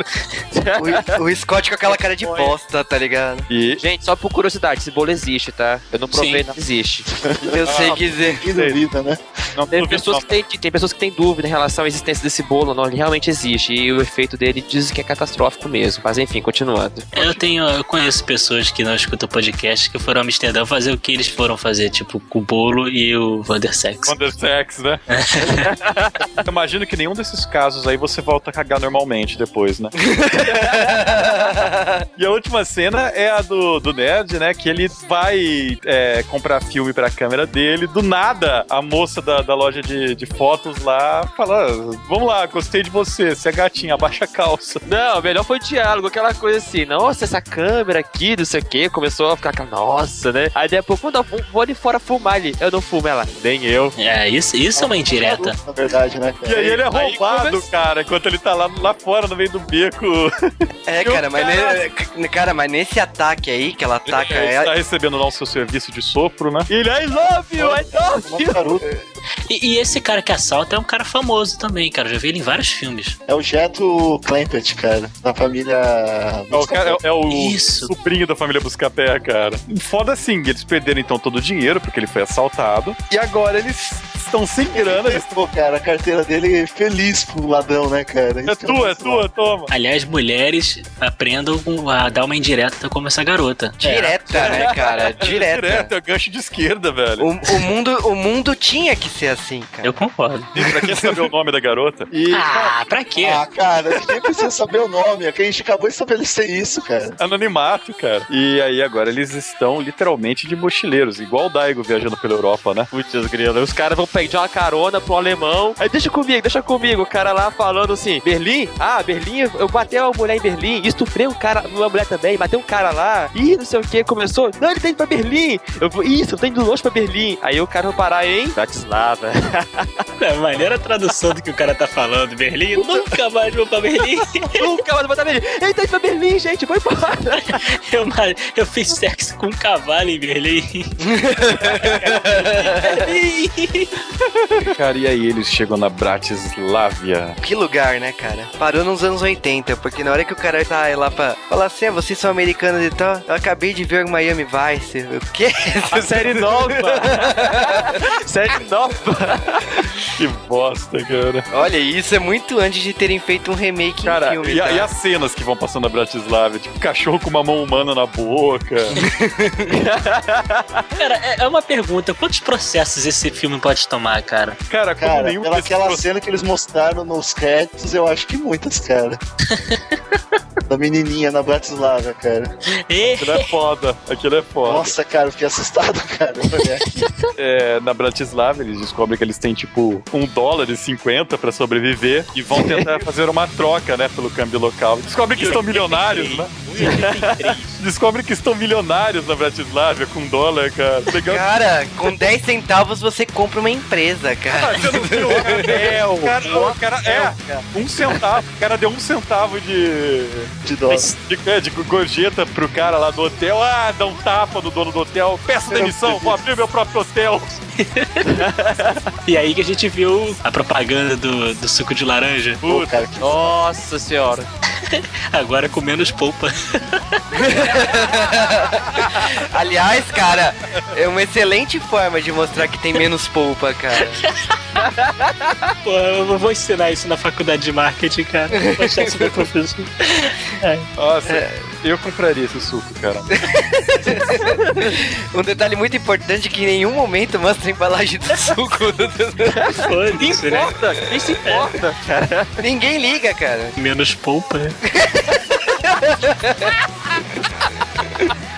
o, o Scott com aquela cara de bosta, tá ligado? E Gente, só por curiosidade, esse bolo existe, tá? Eu não provei, Sim. não existe. Eu sei que dizer. Que duvida, né? não Tem pessoas, não. que têm, tem pessoas que têm dúvida em relação à existência desse bolo, não, ele realmente existe. E o efeito dele dizem que é catastrófico mesmo. Mas enfim, continuando. Eu tenho, eu conheço pessoas que não escutam podcast que foram a Amsterdã fazer o que eles foram fazer, tipo, com o bolo e o Vandersex. Wondersex, né? Eu imagino que nenhum desses casos aí você volta a cagar normalmente depois, né? e a última cena é a do, do Nerd, né? Que ele vai é, comprar filme pra câmera dele. Do nada, a moça da, da loja de, de fotos lá fala: "Ah, Vamos lá, gostei de você. Você é gatinha, abaixa a calça. Não, o melhor foi o diálogo, aquela coisa assim, nossa, essa câmera aqui, não sei o que, começou a ficar aquela, nossa, né? Aí depois, quando eu vou, vou ali fora fumar ali, eu não fumo ela, nem eu. É, isso, isso é uma indireta. Na verdade, né, E aí ele é Aí roubado, começa- cara, enquanto ele tá lá, lá fora, no meio do beco. É, cara, mas, cara- ne- cara, mas nesse ataque aí, que ela ataca ele ela. tá recebendo lá o seu serviço de sopro, né? E ele, I love you, I love you. E, e esse cara que assalta é um cara famoso também, cara. Eu já vi ele em vários filmes. É o Jeto Clampett, cara. Da família. É o, cara- é- é o Isso. sobrinho da família Buscapé, cara. Foda assim, eles perderam então todo o dinheiro, porque ele foi assaltado. E agora eles estão sem grana. Eles... Pô, cara, a carteira dele é feliz pro ladrão, né, cara? É tua, é tua, toma. Aliás, mulheres aprendam a dar uma indireta como essa garota. Direta, né, cara? Direta. Direto, é gancho de esquerda, velho. O, o mundo, o mundo tinha que ser assim, cara. Eu concordo. E pra quem saber o nome da garota? E Ah, pra quê? Ah, cara, ninguém precisa saber o nome. Que a gente acabou de estabelecer isso, cara. anonimato, cara. E aí agora eles estão literalmente de mochileiros, igual o Daigo viajando pela Europa, né? Putz, grila, os caras vão pedir uma carona pro alemão. Aí deixa comigo, deixa comigo. O cara lá falando assim: Berlim? Ah, Berlim, eu bati uma mulher em Berlim, estuprei um cara, uma mulher também, bateu um cara lá. Ih, não sei o que, começou. Não, ele tá indo pra Berlim. Eu vou, isso, eu tô indo longe pra Berlim. Aí o cara vai parar em Bratislava. É maneira a tradução do que o cara tá falando. Berlim, nunca mais vou pra Berlim. Nunca mais vou pra Berlim. Ele tá indo pra Berlim, gente, vou embora. Eu, eu fiz sexo com um cavalo em Berlim. Berlim. Cara, e aí eles chegam na Bratislávia. Que lugar, né, cara? Parou nos anos 80, porque na hora que o cara tá lá pra falar assim, ah, vocês são americanos e tal, eu acabei de ver o Miami Vice. O quê? A série nova. série nova. Que bosta, cara. Olha, isso é muito antes de terem feito um remake Cara, em filme. e, a- tá? e as cenas que vão passando na Bratislava? Tipo, cachorro com uma mão humana na boca. Cara, é, é uma pergunta. Quantos processos esse filme pode tomar, cara? Cara, como Cara, nenhum pela aquela processos- cena que eles mostraram nos créditos, eu acho que muitas, cara. da menininha na Bratislava, cara. Aquilo é foda. Aquilo é foda. Nossa, cara, eu fiquei assustado, cara. É, na Bratislava, eles descobrem que eles têm, tipo, um dólar e 50 pra sobreviver e vão tentar fazer uma troca, né, pelo câmbio local. Descobrem que estão milionários, né? Descobrem que estão milionários na Bratislava com dólar, cara. Legal. Cara, com 10 centavos você compra uma empresa, cara. Você não viu? O cara, o cara, é, um centavo. O cara deu um centavo de, De dó. de, é, de gorjeta pro cara lá do hotel. Ah, dá um tapa no dono do hotel. Peço demissão, vou abrir meu próprio hotel. E aí que a gente viu a propaganda do, do suco de laranja. Cara, que Nossa senhora. Agora com menos polpa. Aliás, cara, é uma excelente forma de mostrar que tem menos polpa, cara. Pô, eu vou ensinar isso na faculdade de marketing, cara. Vou isso pro professor. É. Nossa, eu compraria esse suco, cara. Um detalhe muito importante é que em nenhum momento mostra a embalagem do suco. Foda-se, né? Importa, quem se importa, cara? Ninguém liga, cara. Menos polpa, né?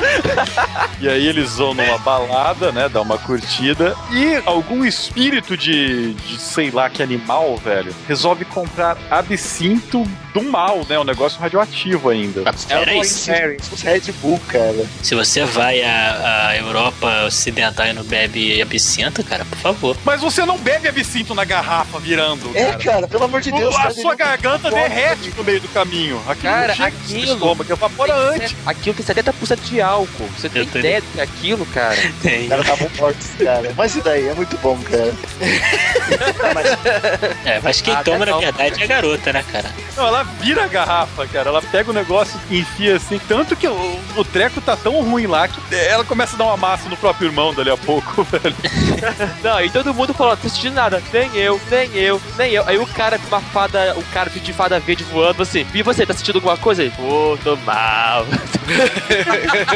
E aí eles vão numa balada, né? Dar uma curtida. E algum espírito de, de sei lá que animal, velho, resolve comprar absinto do mal, né? Um negócio radioativo ainda. Era isso. Os Red Bull, cara. Se você vai à, à Europa Ocidental e não bebe absinto, cara, por favor. Mas você não bebe absinto na garrafa virando, É, cara. cara, pelo amor de Deus. a cara, sua ele- garganta derrete no meio do caminho. Aquilo Cara, aquilo- estômago, evapora antes. Aquilo tem 70% de álcool. Você tem tô ideia do que é aquilo, cara? Tem. Os caras estavam fortes, cara. Mas e daí? É muito bom, cara. É, mas quem Ah, toma, na verdade, é a garota, né, cara? Não, ela vira a garrafa, cara. Ela pega o negócio e enfia assim. Tanto que o, o treco tá tão ruim lá que ela começa a dar uma massa no próprio irmão dali a pouco, velho. Não, e todo mundo falou, não tô sentindo nada. Nem eu, nem eu, nem eu. Aí o cara com uma fada, o cara de fada verde voando assim. E você, tá sentindo alguma coisa? Pô, tô mal.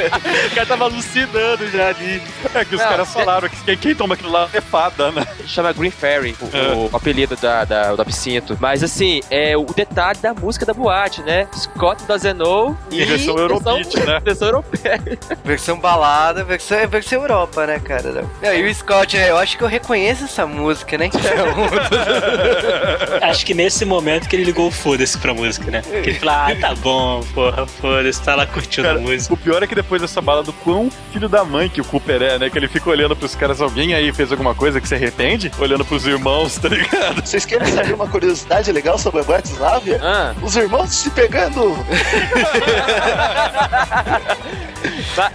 O cara tava alucinando já ali. É que os Não, caras é- falaram que quem, quem toma aquilo lá é fada, né? Chama Green Fairy, o, É. o apelido da, da, do absinto. Mas assim, é o detalhe da música da boate, né? Scott da Zenou E versão Eurobeat, né? Versão europeia. Versão balada, versão, é versão Europa, né, cara? Não. Não, e o Scott, né, eu acho que eu reconheço essa música, né? Então, Acho que nesse momento que ele ligou o foda-se pra música, né? Que ele falou, ah, tá bom, porra, foda-se, tá lá curtindo Cara, a música. o pior é que depois dessa bala do quão filho da mãe que o Cooper é, né? Que ele fica olhando pros caras, alguém aí fez alguma coisa que se arrepende? Olhando pros irmãos, tá ligado? Vocês querem saber uma curiosidade legal sobre a Bratislava? Ah, Os irmãos se pegando.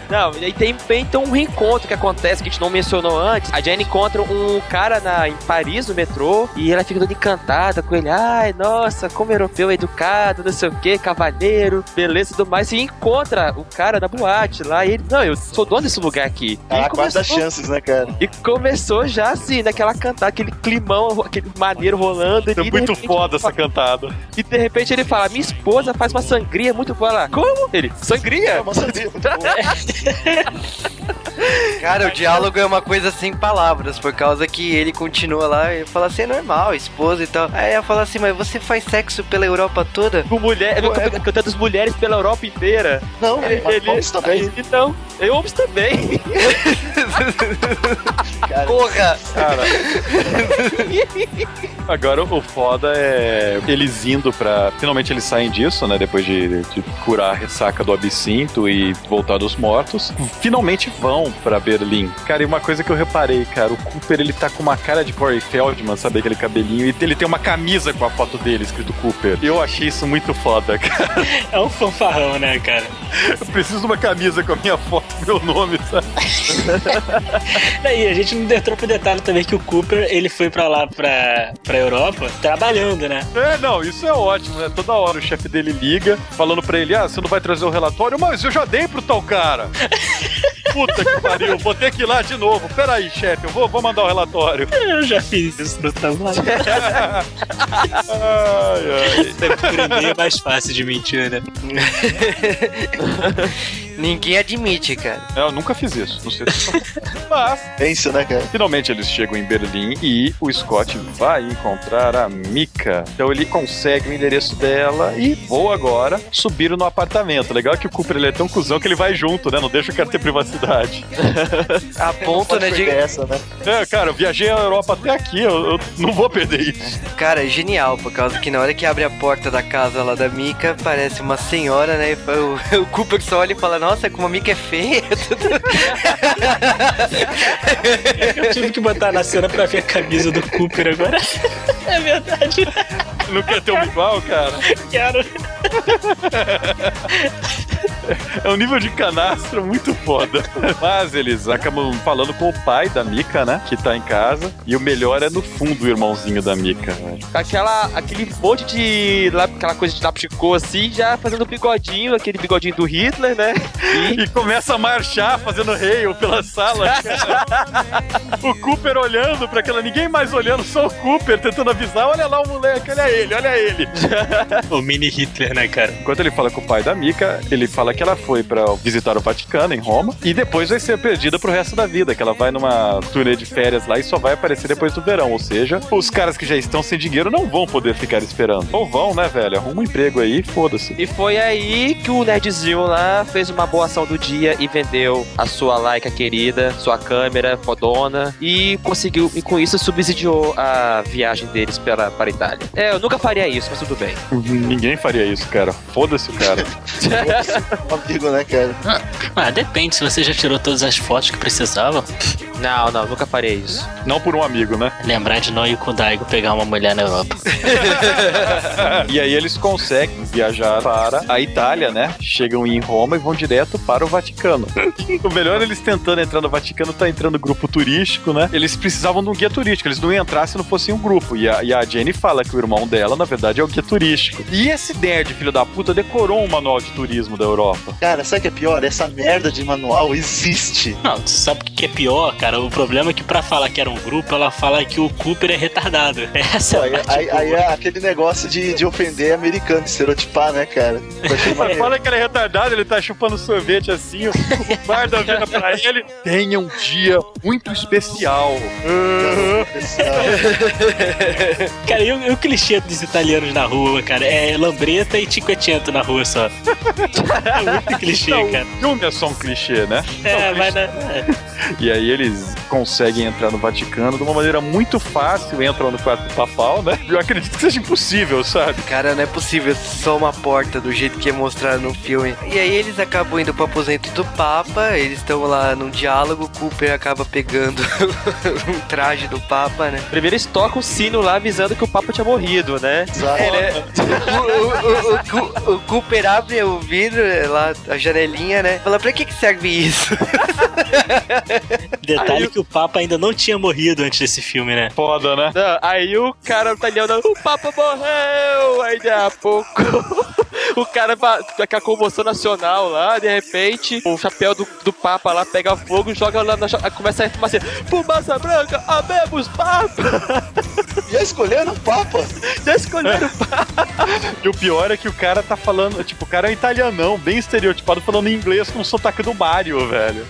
Não, e aí tem, tem então um reencontro que acontece que a gente não mencionou antes. A Jenny encontra um cara na, em Paris, no metrô, e ela fica toda encantada com ele. Ai, nossa, como europeu é educado, não sei o que, cavalheiro, beleza e tudo mais. E encontra o cara na boate lá. E ele, não, eu sou dono desse lugar aqui. Ah, e, quase chances, né, cara? e começou já assim, naquela cantada, aquele climão, aquele maneiro rolando. É e muito repente foda essa fala- cantada. E de repente ele fala: Minha esposa faz uma sangria muito boa lá. Como? Ele, É sangria? uma sangria boa. cara, o diálogo é uma coisa sem palavras, por causa que ele continua lá e fala assim, é normal, esposa e tal. Aí ela fala assim, mas você faz sexo pela Europa toda? Com mulher, cantando as mulheres pela Europa inteira. Não, Ele, mas ele, vamos também. Então, eu ouço também. Cara, Porra! Cara. Agora o foda é eles indo pra. Finalmente eles saem disso, né? Depois de, de curar a ressaca do absinto e voltar dos mortos. Finalmente vão pra Berlim. Cara, e uma coisa que eu reparei, cara, o Cooper ele tá com uma cara de Corey Feldman, sabe? Aquele cabelinho. E ele tem uma camisa com a foto dele escrito Cooper. Eu achei isso muito foda, cara. É um fanfarrão, né, cara? Eu preciso de uma camisa com a minha foto e meu nome, sabe? Daí, a gente não entrou pro detalhe também que o Cooper, ele foi pra lá, pra, pra Europa, trabalhando, né? É, não, isso é ótimo, né? Toda hora o chefe dele liga, falando pra ele: ah, você não vai trazer o relatório? Mas eu já dei pro tal cara. Puta que pariu, vou ter que ir lá de novo. Peraí, chefe, eu vou, vou mandar o relatório. Eu já fiz isso no trabalho. Ai, ai. Sempre por e-mail é mais fácil de mentir, né? Ninguém admite, cara. Eu nunca fiz isso, não sei se Mas, é isso, né, cara? finalmente eles chegam em Berlim e o Scott vai encontrar a Mika. Então ele consegue o endereço dela e voa agora subir no apartamento. Legal que o Cooper ele é tão cuzão que ele vai junto, né? Não deixa o cara ter privacidade. A ponto, né, de... essa, né? É, cara, eu viajei a Europa até aqui, eu, eu não vou perder isso. Cara, é genial, por causa que na hora que abre a porta da casa lá da Mika, parece uma senhora, né? O, o Cooper só olha e fala, nossa, como a Mika é feia. Eu tive que botar na cena pra ver a camisa do Cooper agora. É verdade. Não quer ter um igual, cara? Quero. É um nível de canastra muito foda. Mas eles acabam falando com o pai da Mika, né? Que tá em casa. E o melhor é no fundo o irmãozinho da Mika. Aquela, aquele monte de. lá- Aquela coisa de lapchicô assim, já fazendo bigodinho, aquele bigodinho do Hitler, né? E começa a marchar, fazendo hail pela sala. o Cooper olhando pra aquela. Ninguém mais olhando, só o Cooper tentando avisar. Olha lá o moleque, olha ele, olha ele. O mini Hitler, né, cara? Enquanto ele fala com o pai da Mika, ele fala que ela foi pra visitar o Vaticano em Roma e depois vai ser perdida pro resto da vida, que ela vai numa turnê de férias lá e só vai aparecer depois do verão. Ou seja, os caras que já estão sem dinheiro não vão poder ficar esperando. Ou vão, né, velho? Arruma um emprego aí, foda-se. E foi aí que o nerdzinho lá fez uma boa ação do dia e vendeu a sua Leica querida, sua câmera fodona e conseguiu, e com isso subsidiou a viagem deles para, para a Itália. É, eu nunca faria isso, mas tudo bem. Ninguém faria isso, cara. Foda-se o cara. Amigo, né, cara? Ah, depende, se você já tirou todas as fotos que precisava. Não, não, nunca faria isso. Não por um amigo, né? Lembrar de não ir com o Daigo pegar uma mulher na Europa. e aí eles conseguem viajar para a Itália, né? Chegam em Roma e vão direto para o Vaticano. o melhor é eles tentando entrar no Vaticano, tá entrando grupo turístico, né? Eles precisavam de um guia turístico, eles não iam entrar se não fosse um grupo. E a, e a Jenny fala que o irmão dela, na verdade, é o guia turístico. E esse nerd, filho da puta, decorou um manual de turismo da Europa. Cara, sabe o que é pior? Essa merda de manual existe. Não, tu sabe o que é pior, cara? O problema é que pra falar que era um grupo, ela fala que o Cooper é retardado. Essa Pô, é aí, a aí- aí é aquele negócio de, de ofender americano, de estereotipar, né, cara? Maneiro. fala que ele é retardado, ele tá chupando sorvete assim, o guarda vira pra ele. Tenha um dia muito especial. Cara, e o, e o clichê dos italianos na rua, cara? É lambreta e cinquecento na rua só. É muito clichê, Não, cara. o filme é só um clichê, né? É, mas... na- é. E aí eles conseguem entrar no Vaticano de uma maneira muito fácil, entram no quarto papal, né? Eu acredito que seja impossível, sabe? Cara, não é possível só uma porta do jeito que é mostrado no filme. E aí eles acabam indo pro aposento do Papa, eles estão lá num diálogo, o Cooper acaba pegando um traje do Papa, né? Primeiro eles tocam o sino lá avisando que o Papa tinha morrido, né? É, né? O, o- o- o Cooper abre o vidro, lá, a janelinha, né? Fala, pra que, que serve isso? Detalhe que o Papa ainda não tinha morrido antes desse filme, né? Foda, né? Não, aí o cara italiano, o Papa morreu! Aí daqui a pouco o cara com aquela comoção nacional lá, de repente, o chapéu do, do Papa lá pega fogo, joga lá na começa a fumar assim, fumaça branca, amemos Papa! Já escolheram o Papa? Já escolheram o Papa! E o pior é que o cara tá falando, tipo, o cara é italianão, bem estereotipado, falando inglês com o sotaque do Mario, velho.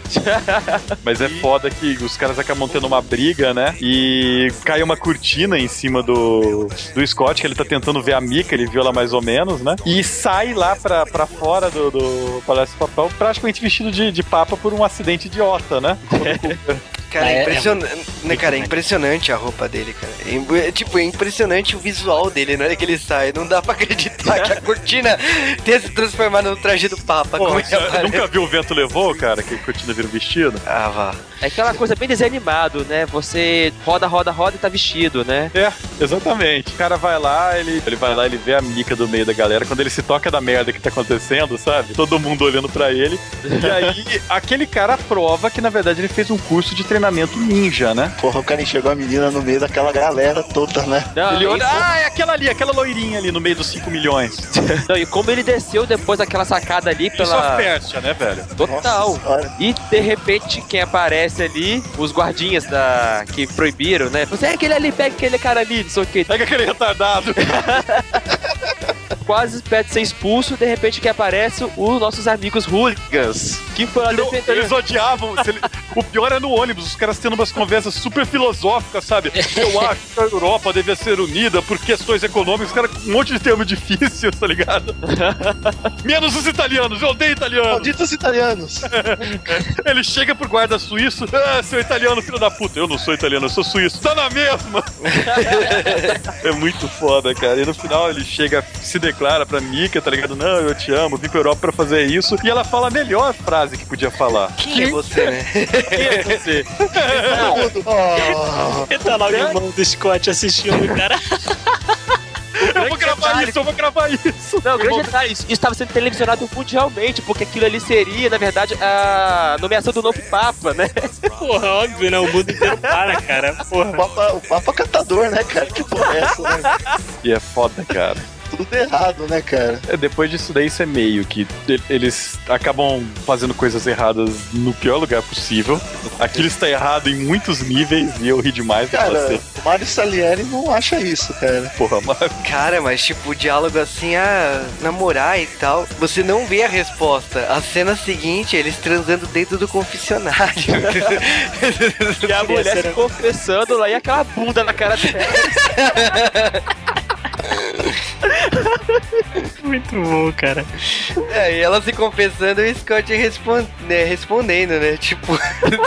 Mas é foda que os caras acabam tendo uma briga, né? E cai uma cortina em cima do, do Scott, que ele tá tentando ver a Mika, ele viu ela mais ou menos, né? E sai lá pra, pra fora do, do Palácio Papal, praticamente vestido de, de papa por um acidente idiota, né? Cara, É, é é impressionante, né, cara, é impressionante a roupa dele, cara. É É, tipo, é impressionante o visual dele na hora que ele sai. Não dá pra acreditar que a cortina tenha se transformado no traje do Papa. Pô, como você nunca viu o vento levou, cara? Que a cortina vira um vestido? Ah, vá. É aquela coisa bem desanimado, né? Você roda, roda, roda e tá vestido, né? É, exatamente. O cara vai lá, ele, ele vai lá, ele vê a mica do meio da galera. Quando ele se toca da merda que tá acontecendo, sabe? Todo mundo olhando pra ele. E aí, aquele cara prova que, na verdade, ele fez um curso de treinamento ninja, né? Porra, o cara enxergou a menina no meio daquela galera toda, né? Não, Ele olha, ah, é aquela ali, aquela loirinha ali no meio dos 5 milhões. não, e como ele desceu depois daquela sacada ali Isso pela. Pérsia, né, velho? Total. E de repente quem aparece ali, os guardinhas da que proibiram, né? Você é aquele ali, pega aquele cara ali, não sei o que. Pega aquele retardado. Quase pede ser expulso, de repente que aparece os nossos amigos hooligans. Que foram lá defender. Eles odiavam. ele- O pior é no ônibus, os caras tendo umas conversas super filosóficas, sabe? Eu acho que a Europa devia ser unida por questões econômicas, os caras com um monte de termo difícil, tá ligado? Menos os italianos, eu odeio italianos. Malditos italianos. Ele chega pro guarda suíço, ah, seu italiano, filho da puta. Eu não sou italiano, eu sou suíço. Tá na mesma. é muito foda, cara. E no final ele chega, se declara pra Mika, tá ligado? Não, eu te amo, vim pra Europa pra fazer isso. E ela fala a melhor frase que podia falar. Quem é você, né? Quem é você? Oh, E tá lá o irmão do Scott assistindo, cara. Eu vou gravar isso, eu vou gravar isso. Não, o grande detalhe, isso estava sendo televisionado mundialmente, porque aquilo ali seria, na verdade, a nomeação do novo Papa, né? Porra, óbvio, né? O mundo inteiro para, cara. Porra. O Papa, o Papa catador, né, cara? Que porra é essa, né? E é foda, cara. Tudo errado, né, cara? É, depois disso daí, isso é meio que eles acabam fazendo coisas erradas no pior lugar possível. Aquilo está errado em muitos níveis e eu ri demais Cara, você. o Mário Salieri não acha isso, cara. Porra, mas Cara, mas tipo, o diálogo assim, ah, namorar e tal, você não vê a resposta. A cena seguinte, eles transando dentro do confessionário. E a mulher se confessando lá e aquela bunda na cara dela. Muito bom, cara. é, e ela se confessando e o Scott respon- né, respondendo, né? Tipo,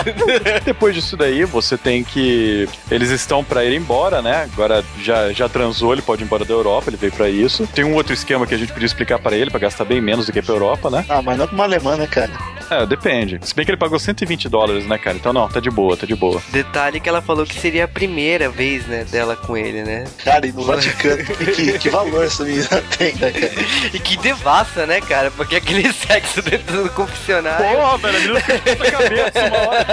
depois disso daí, você tem que. Eles estão pra ir embora, né? Agora já, já transou, ele pode ir embora da Europa, ele veio pra isso. Tem um outro esquema que a gente podia explicar pra ele, pra gastar bem menos do que pra Europa, né? Ah, mas não pra uma alemã, né, cara? É, depende. Se bem que ele pagou 120 dólares, né, cara? Então não, tá de boa, tá de boa. detalhe que ela falou que seria a primeira vez, né, dela com ele, né? Cara, e no Vaticano, que, que valor essa menina tem, né, cara? E que devassa, né, cara? Porque aquele sexo dentro do confessionário. Porra, velho, a menina ficou na cabeça uma hora.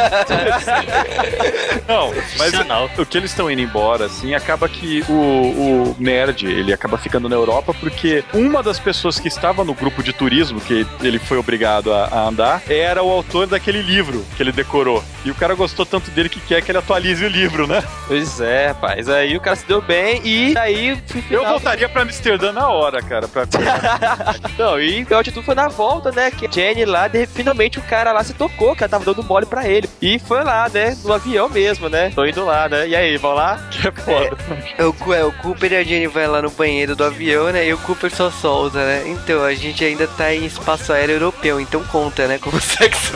Não, mas Sensacional. o que eles estão indo embora, assim, acaba que o, o nerd, ele acaba ficando na Europa porque uma das pessoas que estava no grupo de turismo, que ele foi obrigado a, a andar, era o autor daquele livro que ele decorou. E o cara gostou tanto dele que quer que ele atualize o livro, né? Pois é, rapaz. Aí o cara se deu bem e aí. Eu voltaria pra Amsterdã na hora, cara, pra... Não, e o pior de tudo foi na volta, né? Que a Jenny lá, de, finalmente o cara lá se tocou, que ela tava dando mole pra ele. E foi lá, né? No avião mesmo, né? Tô indo lá, né? E aí, vão lá? que é foda. É, o, é, o Cooper e a Jenny vai lá no banheiro do avião, né? E o Cooper só solta, né? Então, a gente ainda tá em espaço aéreo europeu, então conta, né? Como sexo.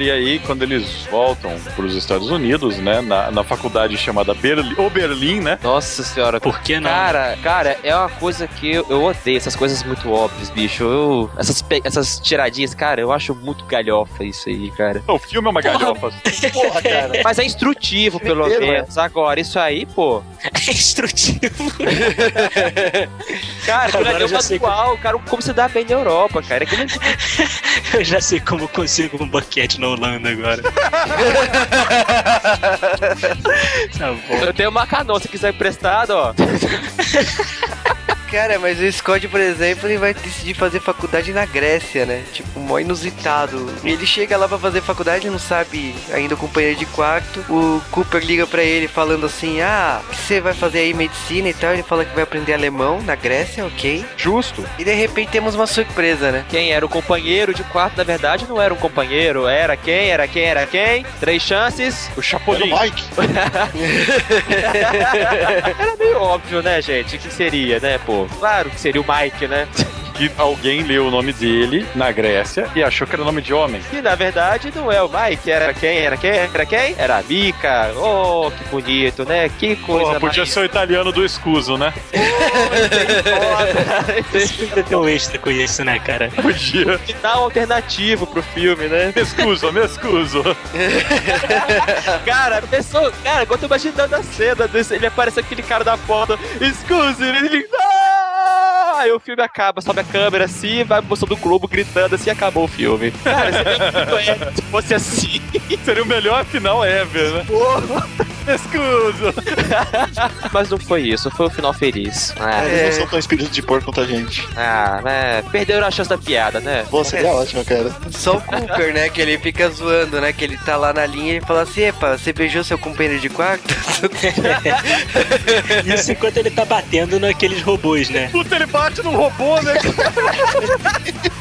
E aí, quando eles voltam pros Estados Unidos, né, na, na faculdade chamada Berlim, Oberlin, né? Nossa senhora. Por que não? Cara, cara, é uma coisa que eu, eu odeio, essas coisas muito óbvias, bicho. Eu, essas, pe- essas tiradinhas, cara, eu acho muito galhofa isso aí, cara. O filme é uma galhofa. Porra, cara. Mas é instrutivo, pelo Primeiro, menos. Agora, isso aí, pô. É instrutivo. Cara, Agora é eu já o sei atual, cara, como se dá bem na Europa, cara. Aquilo Eu já sei como eu consigo um boquete na Holanda agora. tá bom. Eu tenho uma canon, se quiser emprestado, ó. Cara, mas o Scott, por exemplo, ele vai decidir fazer faculdade na Grécia, né? Tipo, mó inusitado. Ele chega lá pra fazer faculdade, não sabe ainda o companheiro de quarto. O Cooper liga pra ele falando assim: Ah, o que você vai fazer aí medicina e tal? Ele fala que vai aprender alemão na Grécia, ok? Justo. E de repente temos uma surpresa, né? Quem era o companheiro de quarto, na verdade, não era um companheiro. Era quem? Era quem? Era quem? Três chances. O Chapolin. Era o Mike. Era meio óbvio, né, gente? Que seria, né, pô? Claro que seria o Mike, né? Que alguém leu o nome dele na Grécia e achou que era nome de homem. E na verdade não é o Mike, era quem? Era quem? Era quem? Era a Mika. Oh, que bonito, né? Que coisa Porra, podia mais ser o italiano do escuso, né? deve ter um extra com isso, né, cara? Podia. Final alternativo pro filme, né? Me escuso, me escuso. Cara, pessoa, cara, agora eu tô imaginando a cena desse, ele aparece aquele cara da foto, excuse, ele. Ah! Aí o filme acaba, sobe a câmera assim, vai mostrando o Globo gritando assim e acabou o filme. Cara, seria muito épico se fosse assim. Seria o melhor final ever, né? Me escuso. Mas não foi isso, foi o final feliz. Ah, Eles não são tão espíritos de porco quanto a gente. ah, né? Perderam a chance da piada, né? Pô, seria ótimo, cara. Só o Cooper, né? Que ele fica zoando, né? Que ele tá lá na linha e fala assim: Epa, você beijou seu companheiro de quarto? Isso enquanto ele tá batendo naqueles robôs, né? Puta, ele bate no robô, né?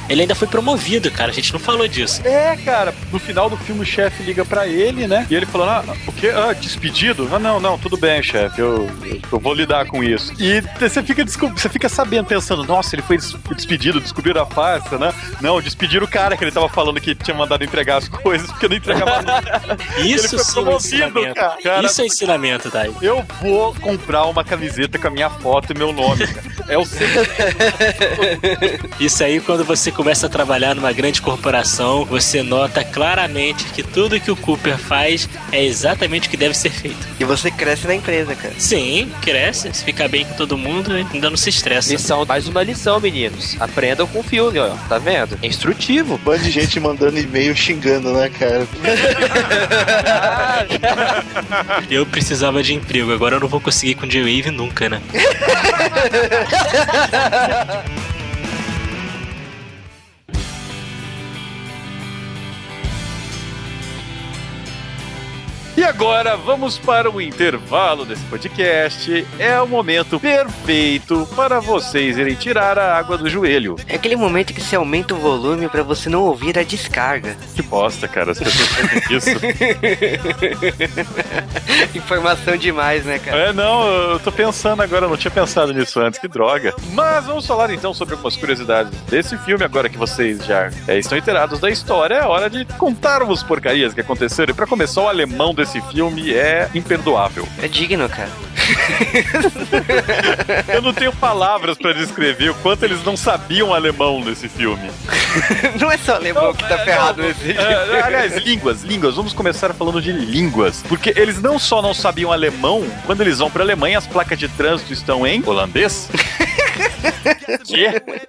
Ele ainda foi promovido, cara. A gente não falou disso. É, cara. No final do filme, o chefe liga pra ele, né? E ele falando, ah, o quê? Ah, despedido? Ah, não, não, tudo bem, chefe. Eu, eu vou lidar com isso. E você fica, você fica sabendo, pensando, nossa, ele foi des- despedido, descobriram a farsa, né? Não, despediram o cara que ele tava falando que tinha mandado entregar as coisas porque não entregava nada. Isso ele foi é promovido, ensinamento. cara. Cara, Isso é ensinamento, Dai. Eu vou comprar uma camiseta com a minha foto e meu nome, cara. É o Isso aí, quando você começa a trabalhar numa grande corporação, você nota claramente que tudo que o Cooper faz é exatamente o que deve ser feito. E você cresce na empresa, cara. Sim, cresce, se fica bem com todo mundo e ainda não se estressa. Lição, mais uma lição, meninos. Aprendam com o filme, ó. Tá vendo? É instrutivo. Um bando de gente mandando e-mail xingando, né, cara? Eu precisava de emprego, agora eu não vou conseguir com J-Wave nunca, né? Yeah. E agora vamos para o intervalo desse podcast. É o momento perfeito para vocês irem tirar a água do joelho. É aquele momento que você aumenta o volume pra você não ouvir a descarga. Que bosta, cara. As pessoas fazem isso. Informação demais, né, cara? É, não, eu tô pensando agora, eu não tinha pensado nisso antes, que droga. Mas vamos falar então sobre algumas curiosidades desse filme, agora que vocês já é, estão inteirados da história, é hora de contarmos porcarias que aconteceram. E pra começar, o alemão desse filme é imperdoável. É digno, cara. Eu não tenho palavras pra descrever o quanto eles não sabiam alemão nesse filme. Não é só alemão que tá ferrado não, nesse é, aliás, línguas, línguas. Vamos começar falando de línguas. Porque eles não só não sabiam alemão, quando eles vão pra Alemanha, as placas de trânsito estão em holandês. que?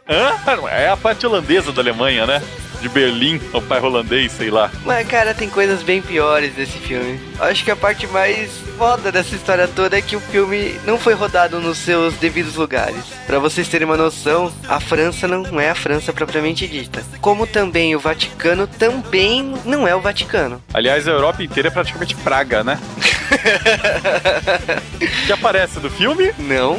Hã? É a parte holandesa da Alemanha, né? De Berlim, o pai holandês, sei lá. Mas, cara, tem coisas bem piores desse filme. Acho que a parte mais foda dessa história toda é que o filme não foi rodado nos seus devidos lugares. Pra vocês terem uma noção, a França não é a França propriamente dita. Como também o Vaticano também não é o Vaticano. Aliás, a Europa inteira é praticamente Praga, né? que aparece no filme? Não.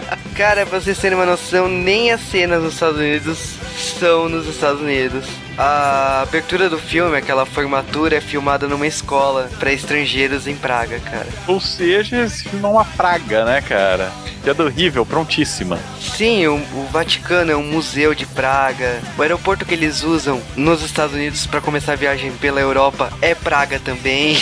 Cara, pra vocês terem uma noção, nem as cenas nos Estados Unidos são nos Estados Unidos. A abertura do filme, aquela formatura, é filmada numa escola para estrangeiros em Praga, cara. Ou seja, esse filme é uma praga, né, cara? Piada horrível, prontíssima. Sim, o, o Vaticano é um museu de Praga. O aeroporto que eles usam nos Estados Unidos para começar a viagem pela Europa é Praga também.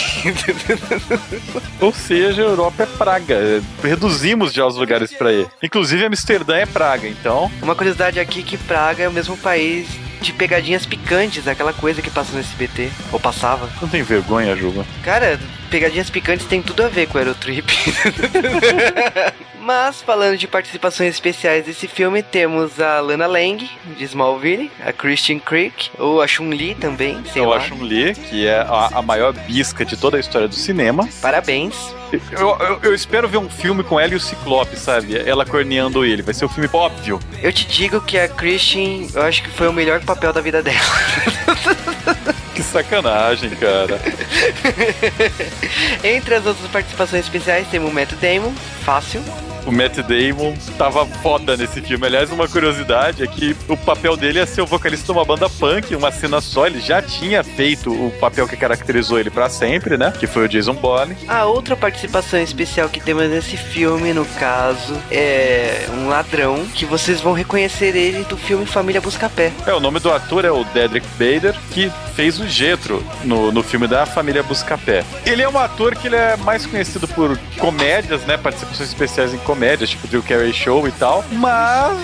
Ou seja, a Europa é Praga. Reduzimos já os lugares para Inclusive, Amsterdã é Praga, então. Uma curiosidade aqui que Praga é o mesmo país de pegadinhas picantes, aquela coisa que passa no SBT, ou passava. Não tem vergonha, Juba? Cara, pegadinhas picantes tem tudo a ver com Aerotrip. Mas, falando de participações especiais desse filme, temos a Lana Lang, de Smallville, a Christian Creek, ou a Chun-Li também, sei Eu lá. a Chun-Li, que é a, a maior bisca de toda a história do cinema. Parabéns. Eu, eu, eu espero ver um filme com ela e o Ciclope, sabe? Ela corneando ele. Vai ser um filme óbvio. Eu te digo que a Christian, eu acho que foi o melhor papel da vida dela. Que sacanagem, cara. Entre as outras participações especiais, temos o Matt Damon, fácil. O Matt Damon tava foda nesse filme. Aliás, uma curiosidade é que o papel dele é ser o vocalista de uma banda punk, uma cena só. Ele já tinha feito o papel que caracterizou ele pra sempre, né? Que foi o Jason Bourne. A outra participação especial que temos nesse filme, no caso, é um ladrão que vocês vão reconhecer ele do filme Família Buscapé. É, o nome do ator é o Dedrick Bader, que fez o Jetro no, no filme da Família Buscapé. Ele é um ator que ele é mais conhecido por comédias, né? Participações especiais em comédias, tipo Drew Carey Show e tal. Mas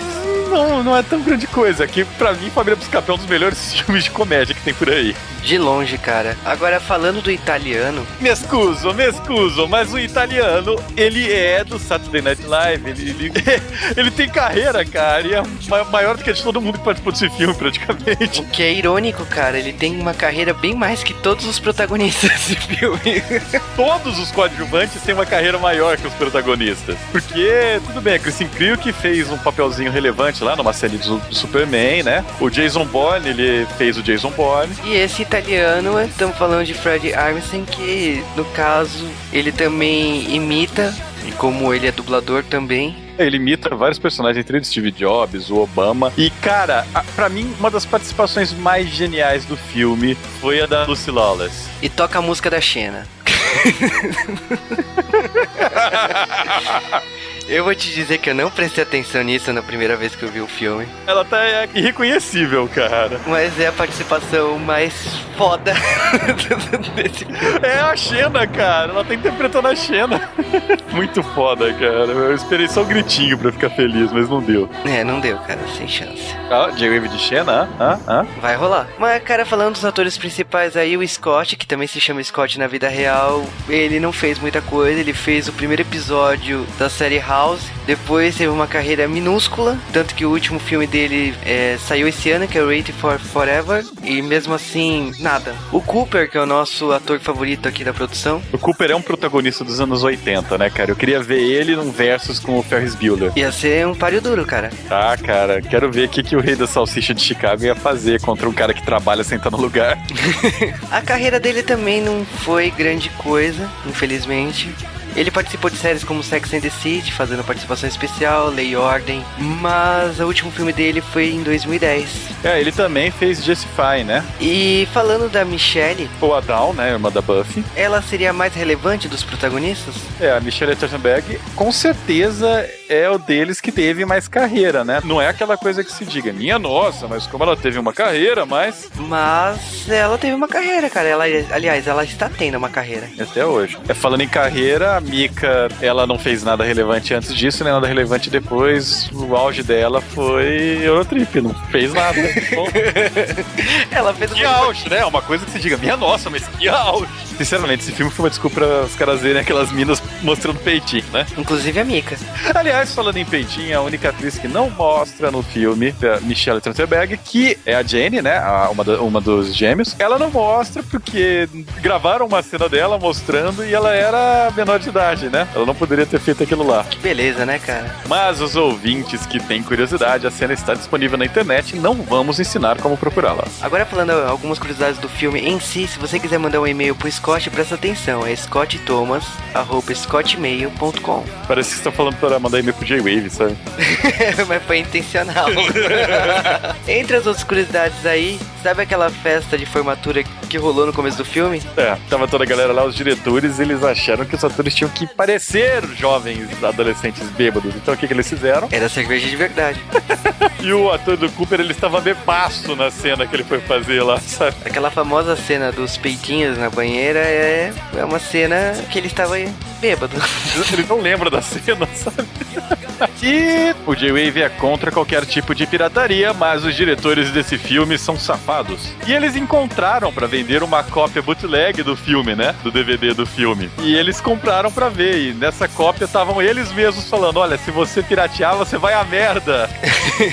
não, não é tão grande coisa. Que pra mim, Família Buscapé é um dos melhores filmes de comédia que tem por aí. De longe, cara. Agora, falando do italiano, Me excuso, me excuso, mas o italiano, ele é do Saturday Night Live. Ele, ele, ele tem carreira, cara, e é ma- maior do que a de todo mundo que participou desse filme, praticamente. o que é irônico, cara, ele tem uma carreira bem mais que todos os protagonistas desse filme. Todos os coadjuvantes têm uma carreira maior que os protagonistas. Porque, tudo bem, a Kristen Creel que fez um papelzinho relevante lá numa série do, do Superman, né? O Jason Bourne, ele fez o Jason Bourne. E esse italiano, estamos falando de Fred Armisen, que no caso ele também imita, e como ele é dublador também. Ele imita vários personagens, entre eles Steve Jobs, o Obama. E, cara, a, pra mim, uma das participações mais geniais do filme foi a da Lucy Lawless. E toca a música da Xena. Eu vou te dizer que eu não prestei atenção nisso na primeira vez que eu vi o filme. Ela tá é, irreconhecível, cara. Mas é a participação mais foda desse filme. É a Xena, cara. Ela tá interpretando a Xena. Muito foda, cara. Eu esperei só um gritinho pra ficar feliz, mas não deu. É, não deu, cara, sem chance. Ah, J-Wave de Xena? Ah, ah. Vai rolar. Mas, cara, falando dos atores principais aí, o Scott, que também se chama Scott na vida real, ele não fez muita coisa. Ele fez o primeiro episódio da série House, depois teve uma carreira minúscula, tanto que o último filme dele é, saiu esse ano, que é Waiting for Forever, e mesmo assim, nada. O Cooper, que é o nosso ator favorito aqui da produção, O Cooper é um protagonista dos anos 80, né, cara? Eu queria ver ele num versus com o Ferris Bueller. ia ser um páreo duro, cara. Tá, cara. Quero ver o que, que o rei da salsicha de Chicago ia fazer contra um cara que trabalha sentado no lugar. A carreira dele também não foi grande coisa, infelizmente. Ele participou de séries como Sex and the City, fazendo participação especial, Lei e Ordem, mas o último filme dele foi em 2010. É, ele também fez Justify, né? E falando da Michelle, Ou a Dawn, né, irmã da Buffy. ela seria a mais relevante dos protagonistas? É, a Michelle Trachtenberg, com certeza é o deles que teve mais carreira, né? Não é aquela coisa que se diga, minha nossa, mas como ela teve uma carreira, mas Mas ela teve uma carreira, cara. Ela, aliás, ela está tendo uma carreira. até hoje. É, falando em carreira, Mika, ela não fez nada relevante antes disso, nem nada relevante depois. O auge dela foi Eurotrip, não fez nada. Ela fez que auge, né? Uma coisa que se diga, minha nossa, mas que auge. Sinceramente, esse filme foi uma desculpa para os caras verem aquelas minas mostrando peitinho, né? Inclusive a Mika. Aliás, falando em peitinho, a única atriz que não mostra no filme é a Michelle Trachtenberg, que é a Jane, né? a- uma, da- uma dos gêmeos. Ela não mostra porque gravaram uma cena dela mostrando e ela era menor de idade, né? Ela não poderia ter feito aquilo lá. Que beleza, né, cara? Mas os ouvintes que têm curiosidade, a cena está disponível na internet e não vamos ensinar como procurá-la. Agora falando algumas curiosidades do filme em si, se você quiser mandar um e-mail pro Scott, presta atenção, é scottthomas.scottmail.com Parece que você está falando para mandar e-mail pro J-Wave, sabe? Mas foi intencional. Entre as outras curiosidades aí, sabe aquela festa de formatura que rolou no começo do filme? É, tava toda a galera lá, os diretores, eles acharam que os atores tinham que parecer jovens adolescentes bêbados. Então o que, que eles fizeram? Era cerveja de verdade. E o ator do Cooper, ele estava bebaço na cena que ele foi fazer lá, sabe? Aquela famosa cena dos peitinhos na banheira é, é uma cena que ele estava bêbado. Ele não lembra da cena, sabe? E o J-Wave é contra qualquer tipo de pirataria, mas os diretores desse filme são safados. E eles encontraram pra vender uma cópia bootleg do filme, né? Do DVD do filme. E eles compraram pra ver. E nessa cópia estavam eles mesmos falando: olha, se você piratear, você vai a merda.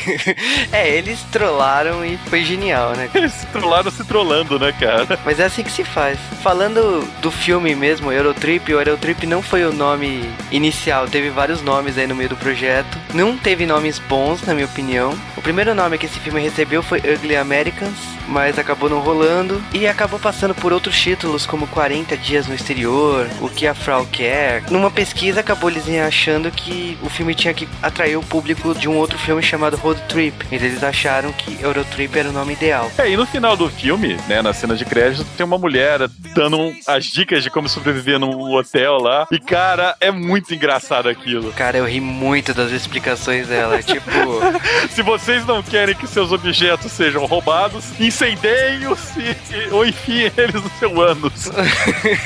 é, eles trollaram e foi genial, né? Eles trollaram se trollando, né, cara? Mas é assim que se faz. Falando do filme mesmo, Eurotrip, o Eurotrip não foi o nome inicial, teve vários nomes aí no meio do projeto. Não teve nomes bons, na minha opinião. O primeiro nome que esse filme recebeu foi Ugly Americans, mas acabou não rolando e acabou passando por outros títulos como 40 Dias no Exterior, O que a Frau quer. Numa pesquisa acabou eles achando que o filme tinha que atrair o público de um outro filme chamado Road Trip. Mas eles acharam que Eurotrip era o nome ideal. É, e no final do filme, né, na cena de crédito, tem uma mulher dando as dicas de como sobreviver num hotel lá. E, cara, é muito engraçado aquilo. Cara, eu ri muito das explicações dela. tipo, Se vocês não querem que seus objetos sejam roubados, incendeiem-os e- ou enfiem eles no seu ânus.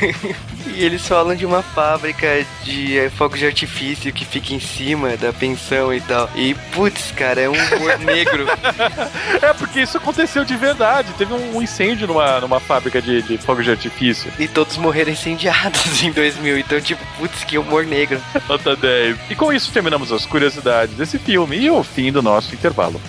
e eles falam de uma fábrica de eh, fogos de artifício que fica em cima da pensão e tal. E, putz, cara, é um humor negro. É, porque isso aconteceu de verdade. Teve um incêndio numa, numa fábrica de, de fogos de artifício. E todos morreram incendiados em 2000. Então, tipo, putz, que humor negro. Nota 10. E com isso terminamos as curiosidades desse filme e o fim do nosso intervalo.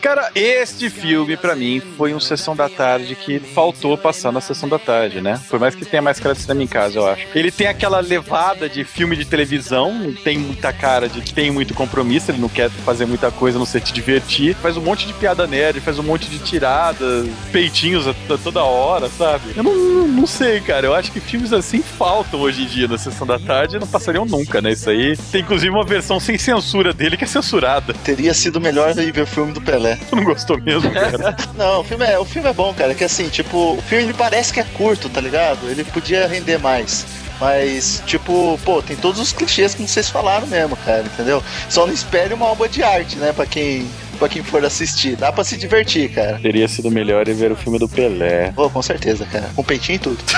Cara, este filme pra mim foi um sessão da tarde que faltou passar na sessão da tarde, né? Por mais que tenha mais cara de cinema em casa, eu acho. Ele tem aquela levada de filme de televisão, tem muita cara de que tem muito compromisso, ele não quer fazer muita coisa, não sei te divertir. Faz um monte de piada nerd, faz um monte de tiradas, peitinhos a, toda hora, sabe? Eu não, não, sei, cara. Eu acho que filmes assim faltam hoje em dia na sessão da tarde não passariam nunca, né? Isso aí tem inclusive uma versão sem censura dele que é censurada. Teria sido melhor ir ver o filme do Pelé, Pelé. Tu não gostou mesmo, cara? Não, o filme é, o filme é bom, cara. Que assim, tipo, o filme ele parece que é curto, tá ligado? Ele podia render mais. Mas, tipo, pô, tem todos os clichês que vocês falaram mesmo, cara, entendeu? Só não espere uma obra de arte, né, pra quem, pra quem for assistir. Dá pra se divertir, cara. Teria sido melhor ir ver o filme do Pelé. Pô, com certeza, cara. Com peitinho e tudo.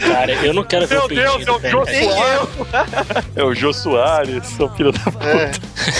Cara, eu não quero ver Meu o peitinho Deus, do é o Jô Pelé. Soares. É o Jô Soares, seu filho da puta. É.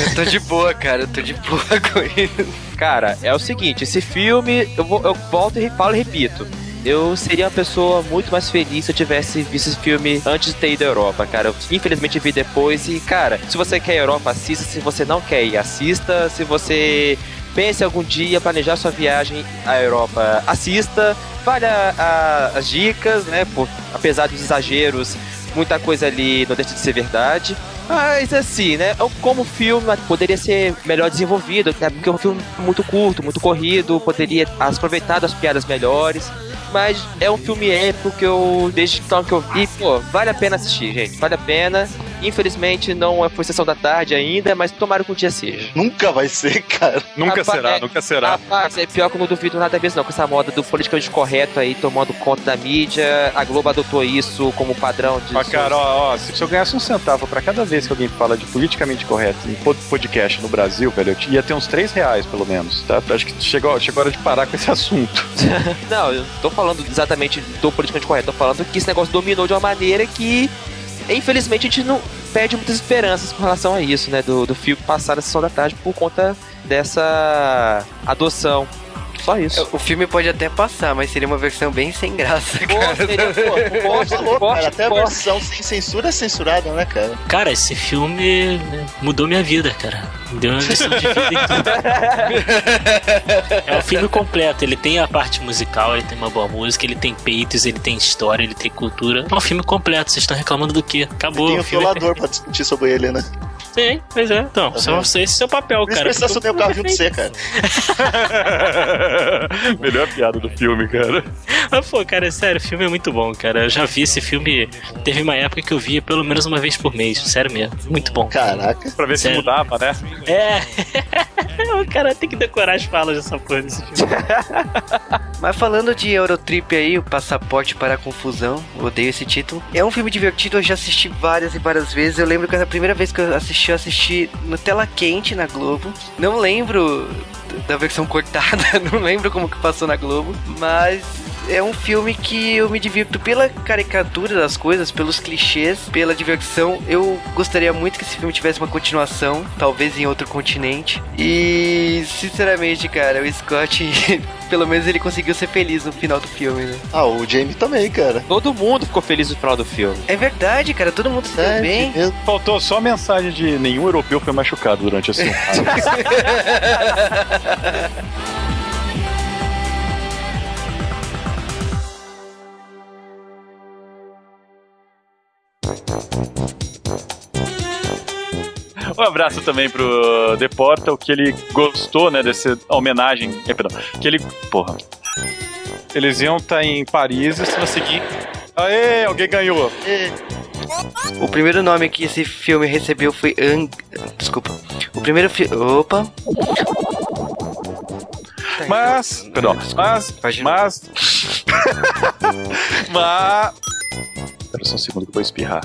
Eu tô de boa, cara. Eu tô de boa com isso. Cara, é o seguinte, esse filme, eu, vou, eu volto e falo e repito. Eu seria uma pessoa muito mais feliz se eu tivesse visto esse filme antes de ter ido à Europa, cara. Eu, infelizmente vi depois e, cara, se você quer ir à Europa, assista. Se você não quer ir, assista. Se você pense algum dia planejar sua viagem à Europa, assista. Vale a- a- as dicas, né? Por, apesar dos exageros, muita coisa ali não deixa de ser verdade. Mas assim, né? Como filme poderia ser melhor desenvolvido, né? Porque é um filme muito curto, muito corrido, poderia aproveitar as piadas melhores. Mas é um filme épico que eu, desde então que eu vi, pô, vale a pena assistir, gente. Vale a pena. Infelizmente não foi sessão da tarde ainda, mas tomara que um dia seja. Nunca vai ser, cara. Nunca Rapaz, será, é- nunca será. Rapaz, é pior que eu não duvido nada mesmo, não. Com essa moda do politicamente correto aí tomando conta da mídia, a Globo adotou isso como padrão de. Ó, cara, ó, ó, se eu ganhasse um centavo pra cada vez que alguém fala de politicamente correto em pod- podcast no Brasil, velho, eu ia ter uns três reais, pelo menos, tá? Acho que chegou, chegou a hora de parar com esse assunto. Não, eu não tô falando exatamente do politicamente correto, tô falando que esse negócio dominou de uma maneira que, infelizmente, a gente não perde muitas esperanças com relação a isso, né? Do, do filme passar na sessão da tarde por conta dessa adoção. Só isso. O filme pode até passar, mas seria uma versão bem sem graça, Pô, cara. seria, pô, Pô, forte, forte, cara. Até a versão sem censura é censurada, né, cara? Cara, esse filme né, mudou minha vida, cara. Me Deu uma lição de vida em tudo. É o filme completo. Ele tem a parte musical, ele tem uma boa música, ele tem peitos, ele tem história, ele tem cultura. É um filme completo. Vocês estão reclamando do quê? Acabou. Tem o filme é violador pra discutir sobre ele, né? Tem, pois é. Então, Tá só, esse é o seu papel, Por isso cara. precisa assumir o carro junto de você, cara. Melhor piada do filme, cara. Mas, pô, cara, sério, o filme é muito bom, cara. Eu já vi esse filme. Teve uma época que eu via pelo menos uma vez por mês. Sério mesmo. Muito bom. Caraca. Pra ver se Sério. mudava, né? É. o cara tem que decorar as falas dessa porra desse filme. Mas falando de Eurotrip aí, o Passaporte para a Confusão, odeio esse título. É um filme divertido, eu já assisti várias e várias vezes. Eu lembro que a primeira vez que eu assisti, eu assisti no Tela Quente na Globo. Não lembro da versão cortada, não lembro como que passou na Globo, mas é um filme que eu me divirto pela caricatura das coisas, pelos clichês, pela diversão. Eu gostaria muito que esse filme tivesse uma continuação, talvez em outro continente. E, sinceramente, cara, o Scott, pelo menos ele conseguiu ser feliz no final do filme, né? Ah, o Jamie também, cara. Todo mundo ficou feliz no final do filme. É verdade, cara, todo mundo se deu É, bem. mesmo. Faltou só a mensagem de nenhum europeu foi machucado durante esse filme. Um abraço também pro The Portal, que ele gostou, né, dessa homenagem. É, perdão, que ele. Porra. Eles iam estar em Paris e se seguir. Aê, alguém ganhou. O primeiro nome que esse filme recebeu foi Ang... Desculpa. O primeiro filme... Opa. Tá, Mas. então- Perdão. Desculpa. Mas. Mas. mas. Espera só um segundo que eu vou espirrar.